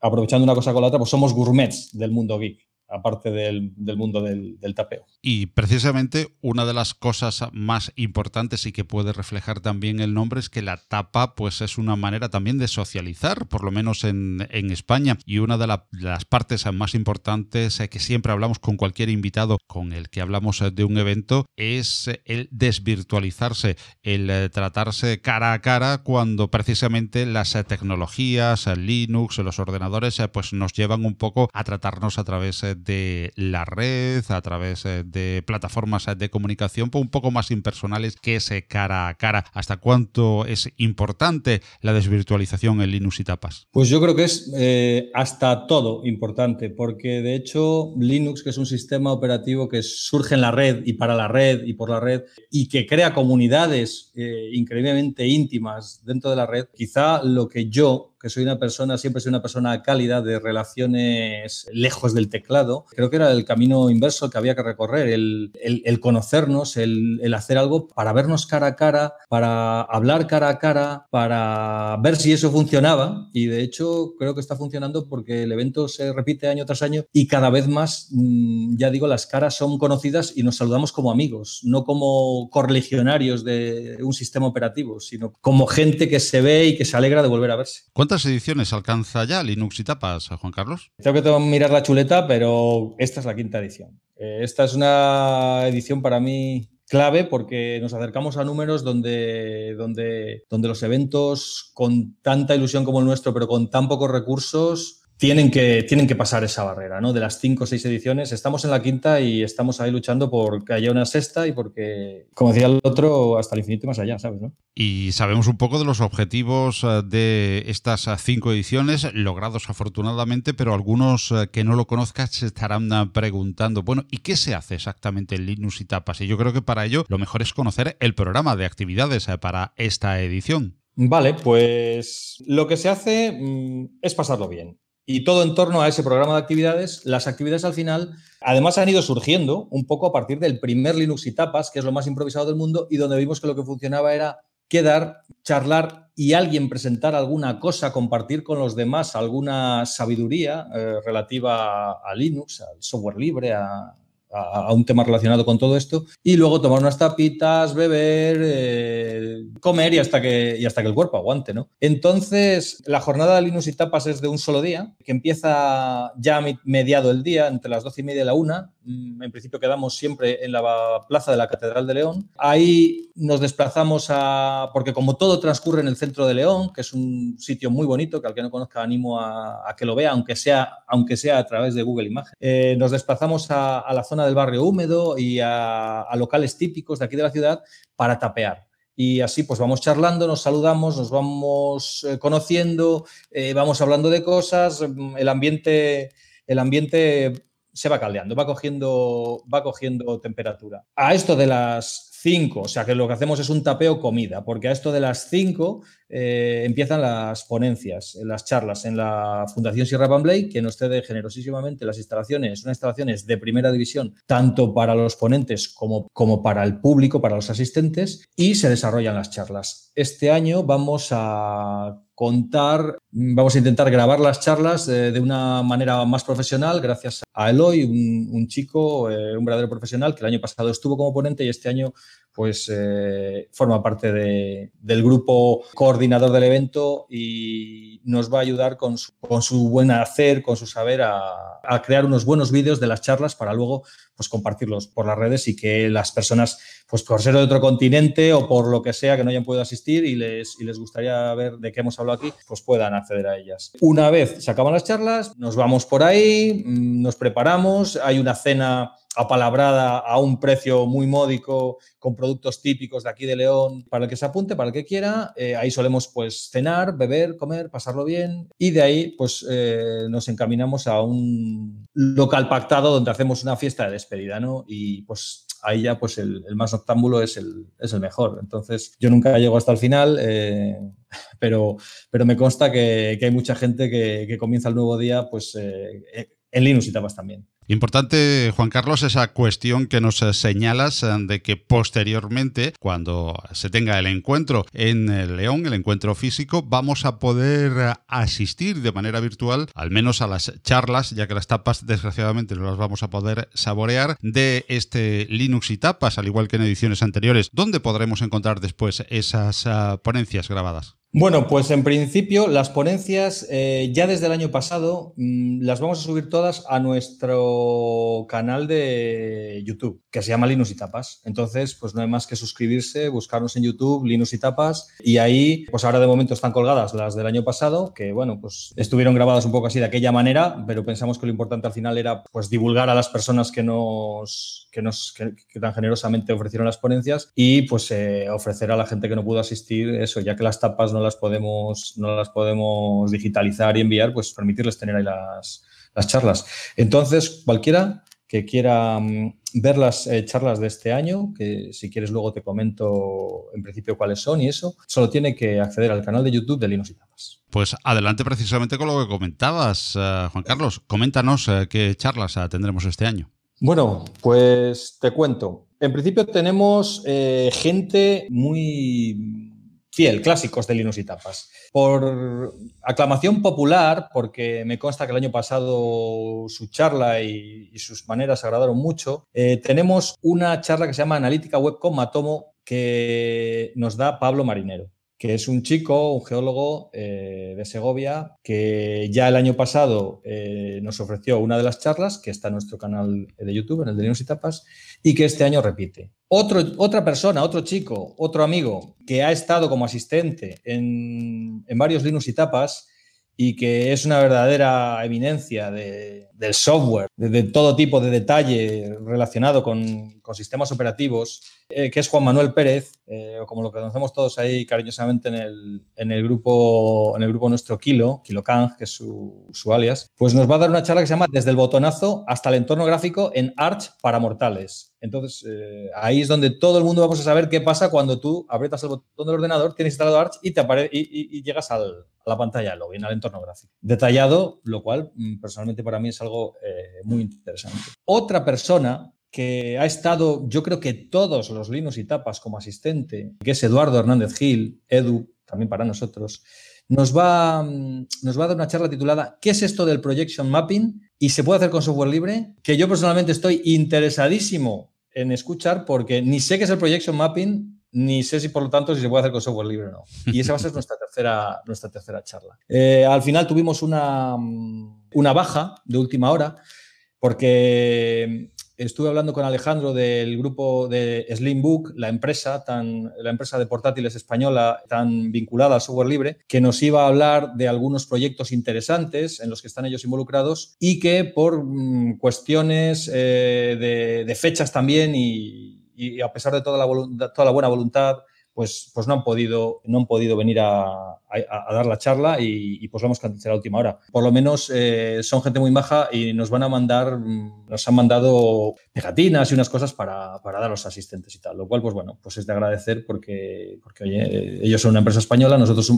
aprovechando una cosa con la otra, pues somos gourmets del mundo geek aparte del, mundo del, tapeo. Y precisamente una de las cosas más importantes y que puede reflejar también el nombre es que la tapa pues es una manera también de socializar, por lo menos en, España. Y una de, las partes más importantes que siempre hablamos con cualquier invitado con el que hablamos de un evento es el desvirtualizarse, el tratarse cara a cara cuando precisamente las tecnologías, Linux, los ordenadores pues nos llevan un poco a tratarnos a través de de la red, a través eh, de plataformas de comunicación pues, un poco más impersonales que ese cara a cara. ¿Hasta cuánto es importante la desvirtualización en Linux y tapas? Pues yo creo que es eh, hasta todo importante, porque de hecho Linux, que es un sistema operativo que surge en la red y para la red y por la red y que crea comunidades eh, increíblemente íntimas dentro de la red, quizá lo que yo que soy una persona, siempre soy una persona cálida de relaciones lejos del teclado. Creo que era el camino inverso que había que recorrer, el, conocernos, el, hacer algo para vernos cara a cara, para hablar cara a cara, para ver si eso funcionaba. Y de hecho creo que está funcionando porque el evento se repite año tras año y cada vez más, mm, ya digo, las caras son conocidas y nos saludamos como amigos, no como correligionarios de un sistema operativo, sino como gente que se ve y que se alegra de volver a verse. ¿Cuántas ediciones alcanza ya Linux y Tapas, Juan Carlos? Tengo que mirar la chuleta, pero esta es la quinta edición. Eh, esta es una edición para mí clave porque nos acercamos a números donde, donde, donde los eventos con tanta ilusión como el nuestro, pero con tan pocos recursos, tienen que, tienen que pasar esa barrera, ¿no? De las cinco o seis ediciones, estamos en la quinta y estamos ahí luchando por que haya una sexta y porque, como decía el otro, hasta el infinito y más allá, ¿sabes? Y sabemos un poco de los objetivos eh, de estas eh, cinco ediciones, logrados afortunadamente, pero algunos eh, que no lo conozcan se estarán preguntando, bueno, ¿y qué se hace exactamente en Linux y Tapas? Y yo creo que para ello lo mejor es conocer el programa de actividades para esta edición. Vale, pues lo que se hace mm, es pasarlo bien. Y todo en torno a ese programa de actividades, las actividades al final, además han ido surgiendo un poco a partir del primer Linux y Tapas, que es lo más improvisado del mundo, y donde vimos que lo que funcionaba era quedar, charlar y alguien presentar alguna cosa, compartir con los demás alguna sabiduría eh, relativa a Linux, al software libre, a, a, un tema relacionado con todo esto y luego tomar unas tapitas, beber, eh, comer y hasta, que, y hasta que el cuerpo aguante, ¿no? Entonces, la jornada de Linux y tapas es de un solo día, que empieza ya mediado el día, entre las doce y media y la una. Mm, en principio quedamos siempre en la plaza de la Catedral de León. Ahí nos desplazamos a, porque como todo transcurre en el centro de León, que es un sitio muy bonito, que al que no conozca animo a, que lo vea, aunque sea, aunque sea a través de Google Imagen. Eh, nos desplazamos a, la zona del barrio húmedo y a, locales típicos de aquí de la ciudad para tapear. Y así pues vamos charlando, nos saludamos, nos vamos eh, conociendo, eh, vamos hablando de cosas, mm, el ambiente, el ambiente se va caldeando, va cogiendo, va cogiendo temperatura. A esto de las 5, o sea que lo que hacemos es un tapeo comida, porque a esto de las 5 eh, empiezan las ponencias, las charlas en la Fundación Sierra Pamblay, que nos cede generosísimamente las instalaciones, unas instalaciones de primera división, tanto para los ponentes como, como para el público, para los asistentes, y se desarrollan las charlas. Este año vamos a contar, vamos a intentar grabar las charlas eh, de una manera más profesional gracias a Eloy, un, chico, eh, un verdadero profesional que el año pasado estuvo como ponente y este año pues eh, forma parte del grupo coordinador del evento y nos va a ayudar con su, buen hacer, con su saber a, a crear unos buenos vídeos de las charlas para luego pues compartirlos por las redes y que las personas, pues por ser de otro continente o por lo que sea que no hayan podido asistir y les, y les gustaría ver de qué hemos hablado aquí, pues puedan acceder a ellas. Una vez se acaban las charlas, nos vamos por ahí, mm, nos preparamos, hay una cena apalabrada a un precio muy módico con productos típicos de aquí de León para el que se apunte, para el que quiera. Eh, ahí solemos pues cenar, beber, comer, pasarlo bien y de ahí pues eh, nos encaminamos a un local pactado donde hacemos una fiesta de despedida, ¿no? Y pues ahí ya pues el, más octámbulo es el, es el mejor. Entonces yo nunca llego hasta el final, eh, pero, pero me consta que, hay mucha gente que, que, comienza el nuevo día pues en Linux y Tapas también. Importante, Juan Carlos, esa cuestión que nos señalas eh, de que posteriormente, cuando se tenga el encuentro en León, el encuentro físico, vamos a poder asistir de manera virtual, al menos a las charlas, ya que las tapas desgraciadamente no las vamos a poder saborear, de este Linux y tapas, al igual que en ediciones anteriores. ¿Dónde podremos encontrar después esas ponencias grabadas? Bueno, pues en principio las ponencias eh, ya desde el año pasado mm, las vamos a subir todas a nuestro canal de YouTube, que se llama Linux y Tapas. Entonces, pues no hay más que suscribirse, buscarnos en YouTube, Linux y Tapas, y ahí, pues ahora de momento están colgadas las del año pasado, que bueno, pues estuvieron grabadas un poco así de aquella manera, pero pensamos que lo importante al final era pues divulgar a las personas que nos, que nos que, tan generosamente ofrecieron las ponencias y pues eh, ofrecer a la gente que no pudo asistir eso, ya que las tapas no las podemos, no las podemos digitalizar y enviar, pues permitirles tener ahí las, charlas. Entonces, cualquiera que quiera mm, ver las eh, charlas de este año, que si quieres luego te comento en principio cuáles son y eso, solo tiene que acceder al canal de YouTube de Linux y Tapas. Pues adelante precisamente con lo que comentabas, eh, Juan Carlos. Coméntanos eh, qué charlas tendremos este año. Bueno, pues te cuento. En principio tenemos gente muy fiel, clásicos de Linux y tapas. Por aclamación popular, porque me consta que el año pasado su charla y, sus maneras agradaron mucho, eh, tenemos una charla que se llama Analítica Web con Matomo que nos da Pablo Marinero que es un chico, un geólogo eh, de Segovia, que ya el año pasado eh, nos ofreció una de las charlas, que está en nuestro canal de YouTube, en el de Linux y Tapas, y que este año repite. Otro, otra persona, otro chico, otro amigo que ha estado como asistente en, en varios Linux y Tapas y que es una verdadera eminencia del software, de, todo tipo de detalle relacionado con, sistemas operativos, eh, que es Juan Manuel Pérez, eh, como lo conocemos todos ahí cariñosamente en el, en el, grupo, en el grupo nuestro Kilo, KiloKang, que es su, su, alias, pues nos va a dar una charla que se llama Desde el botonazo hasta el entorno gráfico en Arch para mortales. Entonces, eh, ahí es donde todo el mundo vamos a saber qué pasa cuando tú aprietas el botón del ordenador, tienes instalado Arch y, te y, y, llegas a la pantalla de login, al entorno gráfico. Detallado, lo cual mm, personalmente para mí es algo eh, muy interesante. Otra persona que ha estado, yo creo que todos los Linux y tapas como asistente, que es Eduardo Hernández Gil, Edu, también para nosotros, nos va, mm, nos va a dar una charla titulada ¿Qué es esto del projection mapping? Y se puede hacer con software libre, que yo personalmente estoy interesadísimo en escuchar porque ni sé qué es el projection mapping, ni sé si por lo tanto si se puede hacer con software libre o no. Y esa va a ser nuestra tercera, nuestra tercera charla. Eh, al final tuvimos una, una baja de última hora porque estuve hablando con Alejandro del grupo de Slimbook, la empresa, tan, la empresa de portátiles española tan vinculada al software libre, que nos iba a hablar de algunos proyectos interesantes en los que están ellos involucrados y que por mm, cuestiones eh, de, fechas también y, a pesar de toda la, toda la buena voluntad pues, pues no, han podido, no han podido venir a, dar la charla y, pues vamos a cancelar a última hora. Por lo menos eh, son gente muy maja y nos van a mandar, mm, nos han mandado pegatinas y unas cosas para, dar a los asistentes y tal, lo cual pues bueno, pues es de agradecer porque, porque oye, ellos son una empresa española, nosotros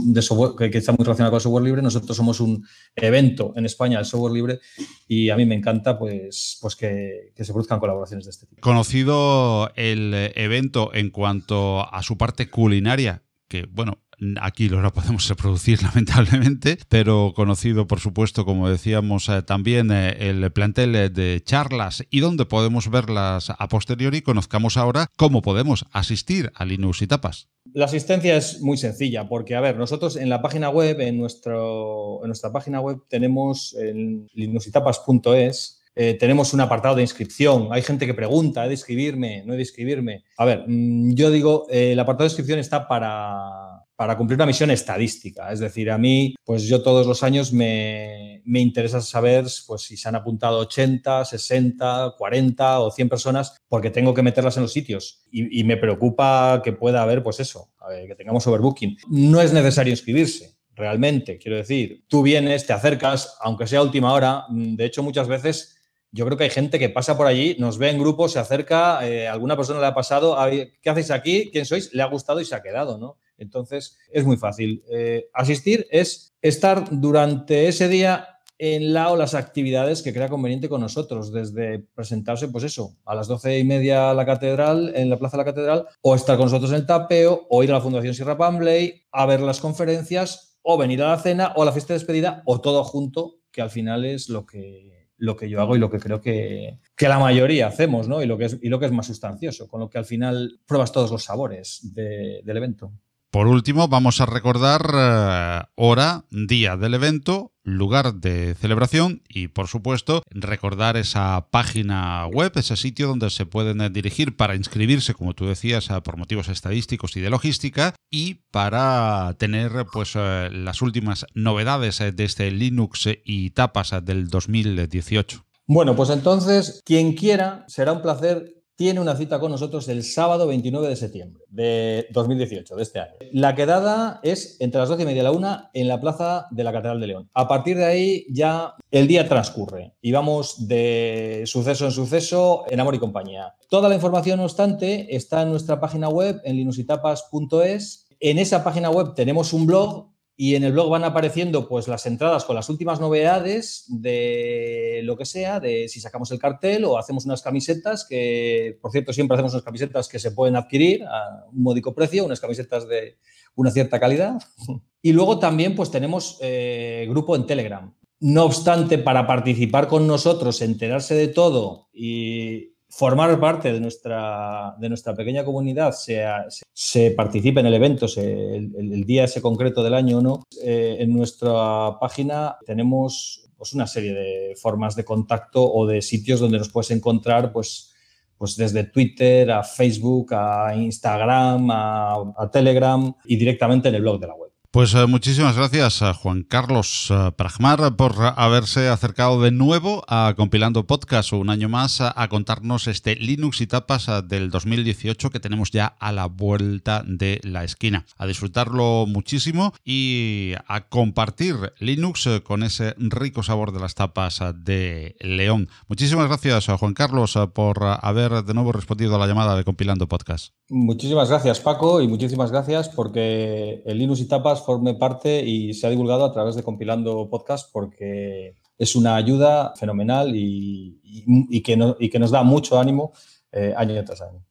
que, está muy relacionado con el software libre, nosotros somos un evento en España del software libre y a mí me encanta pues, pues que, que se produzcan colaboraciones de este tipo. Conocido el evento en cuanto a su parte culinaria, que bueno, aquí lo podemos reproducir lamentablemente, pero conocido por supuesto, como decíamos, eh, también eh, el plantel de charlas y donde podemos verlas a posteriori, conozcamos ahora cómo podemos asistir a Linux y Tapas. La asistencia es muy sencilla porque, a ver, nosotros en la página web, en, nuestro, en nuestra página web tenemos en linuxitapas.es eh, tenemos un apartado de inscripción. Hay gente que pregunta, ¿he de inscribirme? ¿No he de inscribirme? A ver, mm, yo digo, eh, el apartado de inscripción está para, para, cumplir una misión estadística. Es decir, a mí, pues yo todos los años me, me, interesa saber pues, si se han apuntado 80, 60, 40 o 100 personas porque tengo que meterlas en los sitios. Y, me preocupa que pueda haber, pues eso, que tengamos overbooking. No es necesario inscribirse realmente. Quiero decir, tú vienes, te acercas, aunque sea última hora. Mm, de hecho, muchas veces yo creo que hay gente que pasa por allí, nos ve en grupo, se acerca, eh, alguna persona le ha pasado, ¿qué hacéis aquí? ¿Quién sois? Le ha gustado y se ha quedado, ¿no? Entonces, es muy fácil. Eh, asistir es estar durante ese día en la o las actividades que crea conveniente con nosotros, desde presentarse, pues eso, a las doce y media a la catedral, en la plaza de la catedral, o estar con nosotros en el tapeo, o ir a la Fundación Sierra Pambley, a ver las conferencias, o venir a la cena, o a la fiesta de despedida, o todo junto, que al final es lo que, lo que yo hago y lo que creo que, la mayoría hacemos, ¿no? Y lo, que es, y lo que es más sustancioso, con lo que al final pruebas todos los sabores del evento. Por último, vamos a recordar eh, hora, día del evento, lugar de celebración y, por supuesto, recordar esa página web, ese sitio donde se pueden dirigir para inscribirse, como tú decías, por motivos estadísticos y de logística y para tener pues eh, las últimas novedades de este Linux y tapas del 2018. Bueno, pues entonces, quien quiera, será un placer tiene una cita con nosotros el sábado 29 de septiembre de 2018, de este año. La quedada es entre las 12 y media y la una en la plaza de la Catedral de León. A partir de ahí ya el día transcurre y vamos de suceso en suceso en amor y compañía. Toda la información, no obstante, está en nuestra página web en linusitapas.es. En esa página web tenemos un blog y en el blog van apareciendo pues las entradas con las últimas novedades de lo que sea, de si sacamos el cartel o hacemos unas camisetas que, por cierto, siempre hacemos unas camisetas que se pueden adquirir a un módico precio, unas camisetas de una cierta calidad. Y luego también pues tenemos eh, grupo en Telegram. No obstante, para participar con nosotros, enterarse de todo y formar parte de nuestra, de nuestra pequeña comunidad, se, se, participe en el evento, el, día ese concreto del año o no, eh, en nuestra página tenemos pues, una serie de formas de contacto o de sitios donde nos puedes encontrar, pues, pues desde Twitter a Facebook, a Instagram, a Telegram y directamente en el blog de la web. Pues eh, muchísimas gracias a Juan Carlos uh, Pragmar por haberse acercado de nuevo a Compilando Podcast un año más a, contarnos este Linux y tapas del 2018 que tenemos ya a la vuelta de la esquina. A disfrutarlo muchísimo y a compartir Linux con ese rico sabor de las tapas de León. Muchísimas gracias a Juan Carlos por haber de nuevo respondido a la llamada de Compilando Podcast. Muchísimas gracias Paco y muchísimas gracias porque el Linux y tapas forme parte y se ha divulgado a través de compilando podcast porque es una ayuda fenomenal y, que, y que, nos da mucho ánimo eh, año tras año.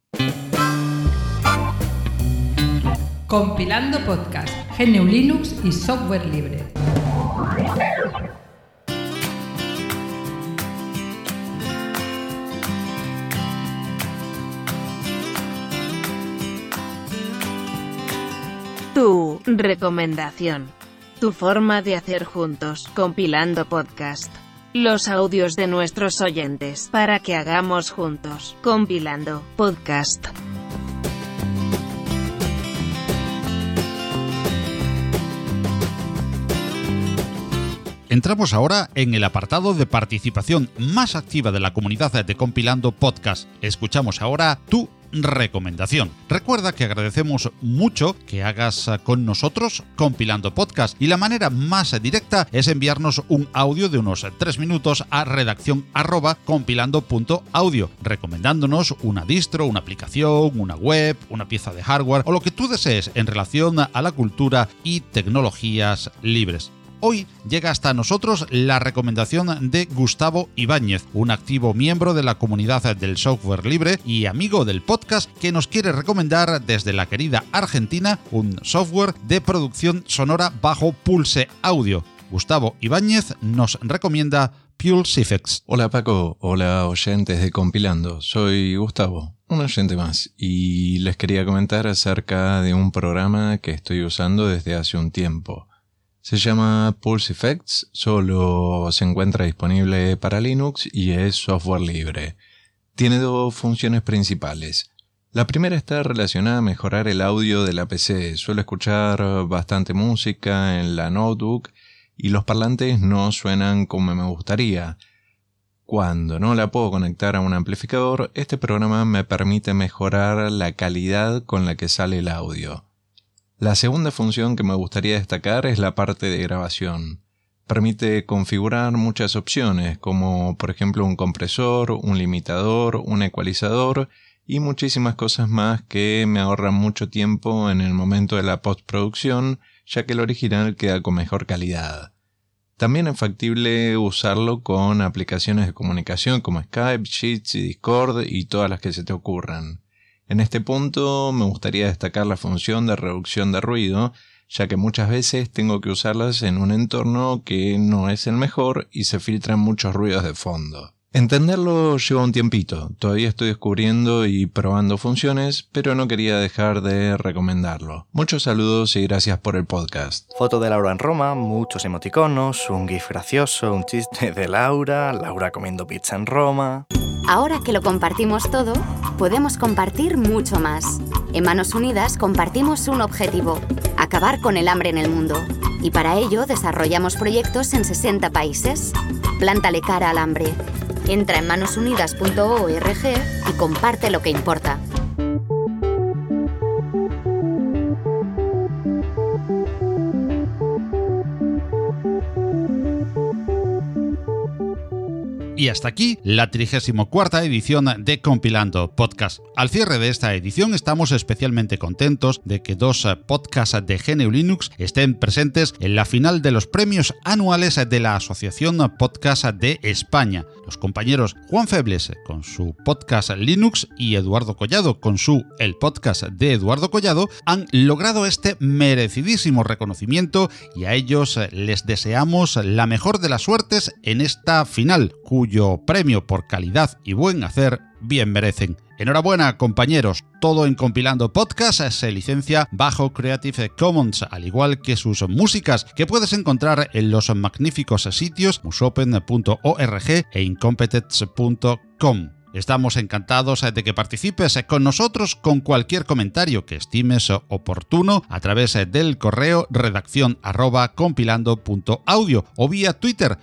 Compilando podcast, GNU Linux y software libre. Tu recomendación. Tu forma de hacer juntos, compilando podcast. Los audios de nuestros oyentes para que hagamos juntos, compilando podcast. Entramos ahora en el apartado de participación más activa de la comunidad de Compilando Podcast. Escuchamos ahora tu recomendación. Recuerda que agradecemos mucho que hagas con nosotros compilando podcast y la manera más directa es enviarnos un audio de unos 3 minutos a redacción arroba compilando.audio recomendándonos una distro, una aplicación, una web, una pieza de hardware o lo que tú desees en relación a la cultura y tecnologías libres. Hoy llega hasta nosotros la recomendación de Gustavo Ibáñez, un activo miembro de la comunidad del software libre y amigo del podcast que nos quiere recomendar desde la querida Argentina un software de producción sonora bajo Pulse Audio. Gustavo Ibáñez nos recomienda Effects. Hola Paco, hola oyentes de Compilando, soy Gustavo, un oyente más, y les quería comentar acerca de un programa que estoy usando desde hace un tiempo. Se llama Pulse Effects, solo se encuentra disponible para Linux y es software libre. Tiene dos funciones principales. La primera está relacionada a mejorar el audio de la PC. Suelo escuchar bastante música en la notebook y los parlantes no suenan como me gustaría. Cuando no la puedo conectar a un amplificador, este programa me permite mejorar la calidad con la que sale el audio. La segunda función que me gustaría destacar es la parte de grabación. Permite configurar muchas opciones, como por ejemplo un compresor, un limitador, un ecualizador y muchísimas cosas más que me ahorran mucho tiempo en el momento de la postproducción, ya que el original queda con mejor calidad. También es factible usarlo con aplicaciones de comunicación como Skype, Sheets y Discord y todas las que se te ocurran. En este punto me gustaría destacar la función de reducción de ruido, ya que muchas veces tengo que usarlas en un entorno que no es el mejor y se filtran muchos ruidos de fondo. Entenderlo lleva un tiempito, todavía estoy descubriendo y probando funciones, pero no quería dejar de recomendarlo. Muchos saludos y gracias por el podcast. Foto de Laura en Roma, muchos emoticonos, un gif gracioso, un chiste de Laura, Laura comiendo pizza en Roma. Ahora que lo compartimos todo, podemos compartir mucho más. En Manos Unidas compartimos un objetivo, acabar con el hambre en el mundo. Y para ello desarrollamos proyectos en 60 países. Plántale cara al hambre. Entra en manosunidas.org y comparte lo que importa. Y hasta aquí la 34 edición de Compilando Podcast. Al cierre de esta edición estamos especialmente contentos de que dos podcasts de GNU Linux estén presentes en la final de los premios anuales de la Asociación Podcast de España. Los compañeros Juan Febles con su podcast Linux y Eduardo Collado con su El Podcast de Eduardo Collado han logrado este merecidísimo reconocimiento y a ellos les deseamos la mejor de las suertes en esta final, cuyo premio por calidad y buen hacer bien merecen. Enhorabuena compañeros, todo en Compilando Podcast se licencia bajo Creative Commons, al igual que sus músicas que puedes encontrar en los magníficos sitios musopen.org e incompetence.com. Estamos encantados de que participes con nosotros con cualquier comentario que estimes oportuno a través del correo redacción arroba o vía Twitter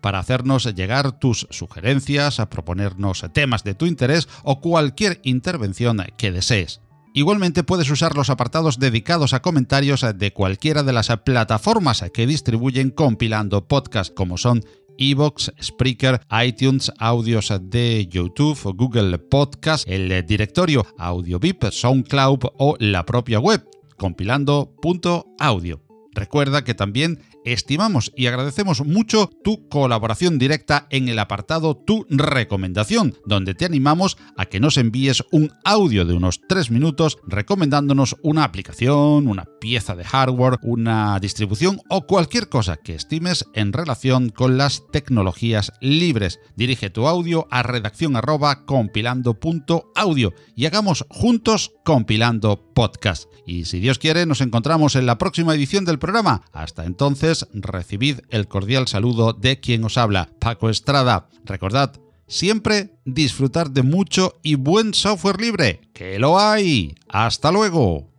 para hacernos llegar tus sugerencias, proponernos temas de tu interés o cualquier intervención que desees. Igualmente puedes usar los apartados dedicados a comentarios de cualquiera de las plataformas que distribuyen compilando podcast, como son Evox, Spreaker, iTunes, audios de YouTube, Google Podcast, el directorio AudioVip, SoundCloud o la propia web compilando.audio. Recuerda que también estimamos y agradecemos mucho tu colaboración directa en el apartado Tu recomendación, donde te animamos a que nos envíes un audio de unos 3 minutos recomendándonos una aplicación, una pieza de hardware, una distribución o cualquier cosa que estimes en relación con las tecnologías libres. Dirige tu audio a redacción arroba compilando.audio y hagamos juntos compilando podcast. Y si Dios quiere, nos encontramos en la próxima edición del programa. Hasta entonces, recibid el cordial saludo de quien os habla, Paco Estrada. Recordad, siempre disfrutar de mucho y buen software libre, que lo hay. Hasta luego.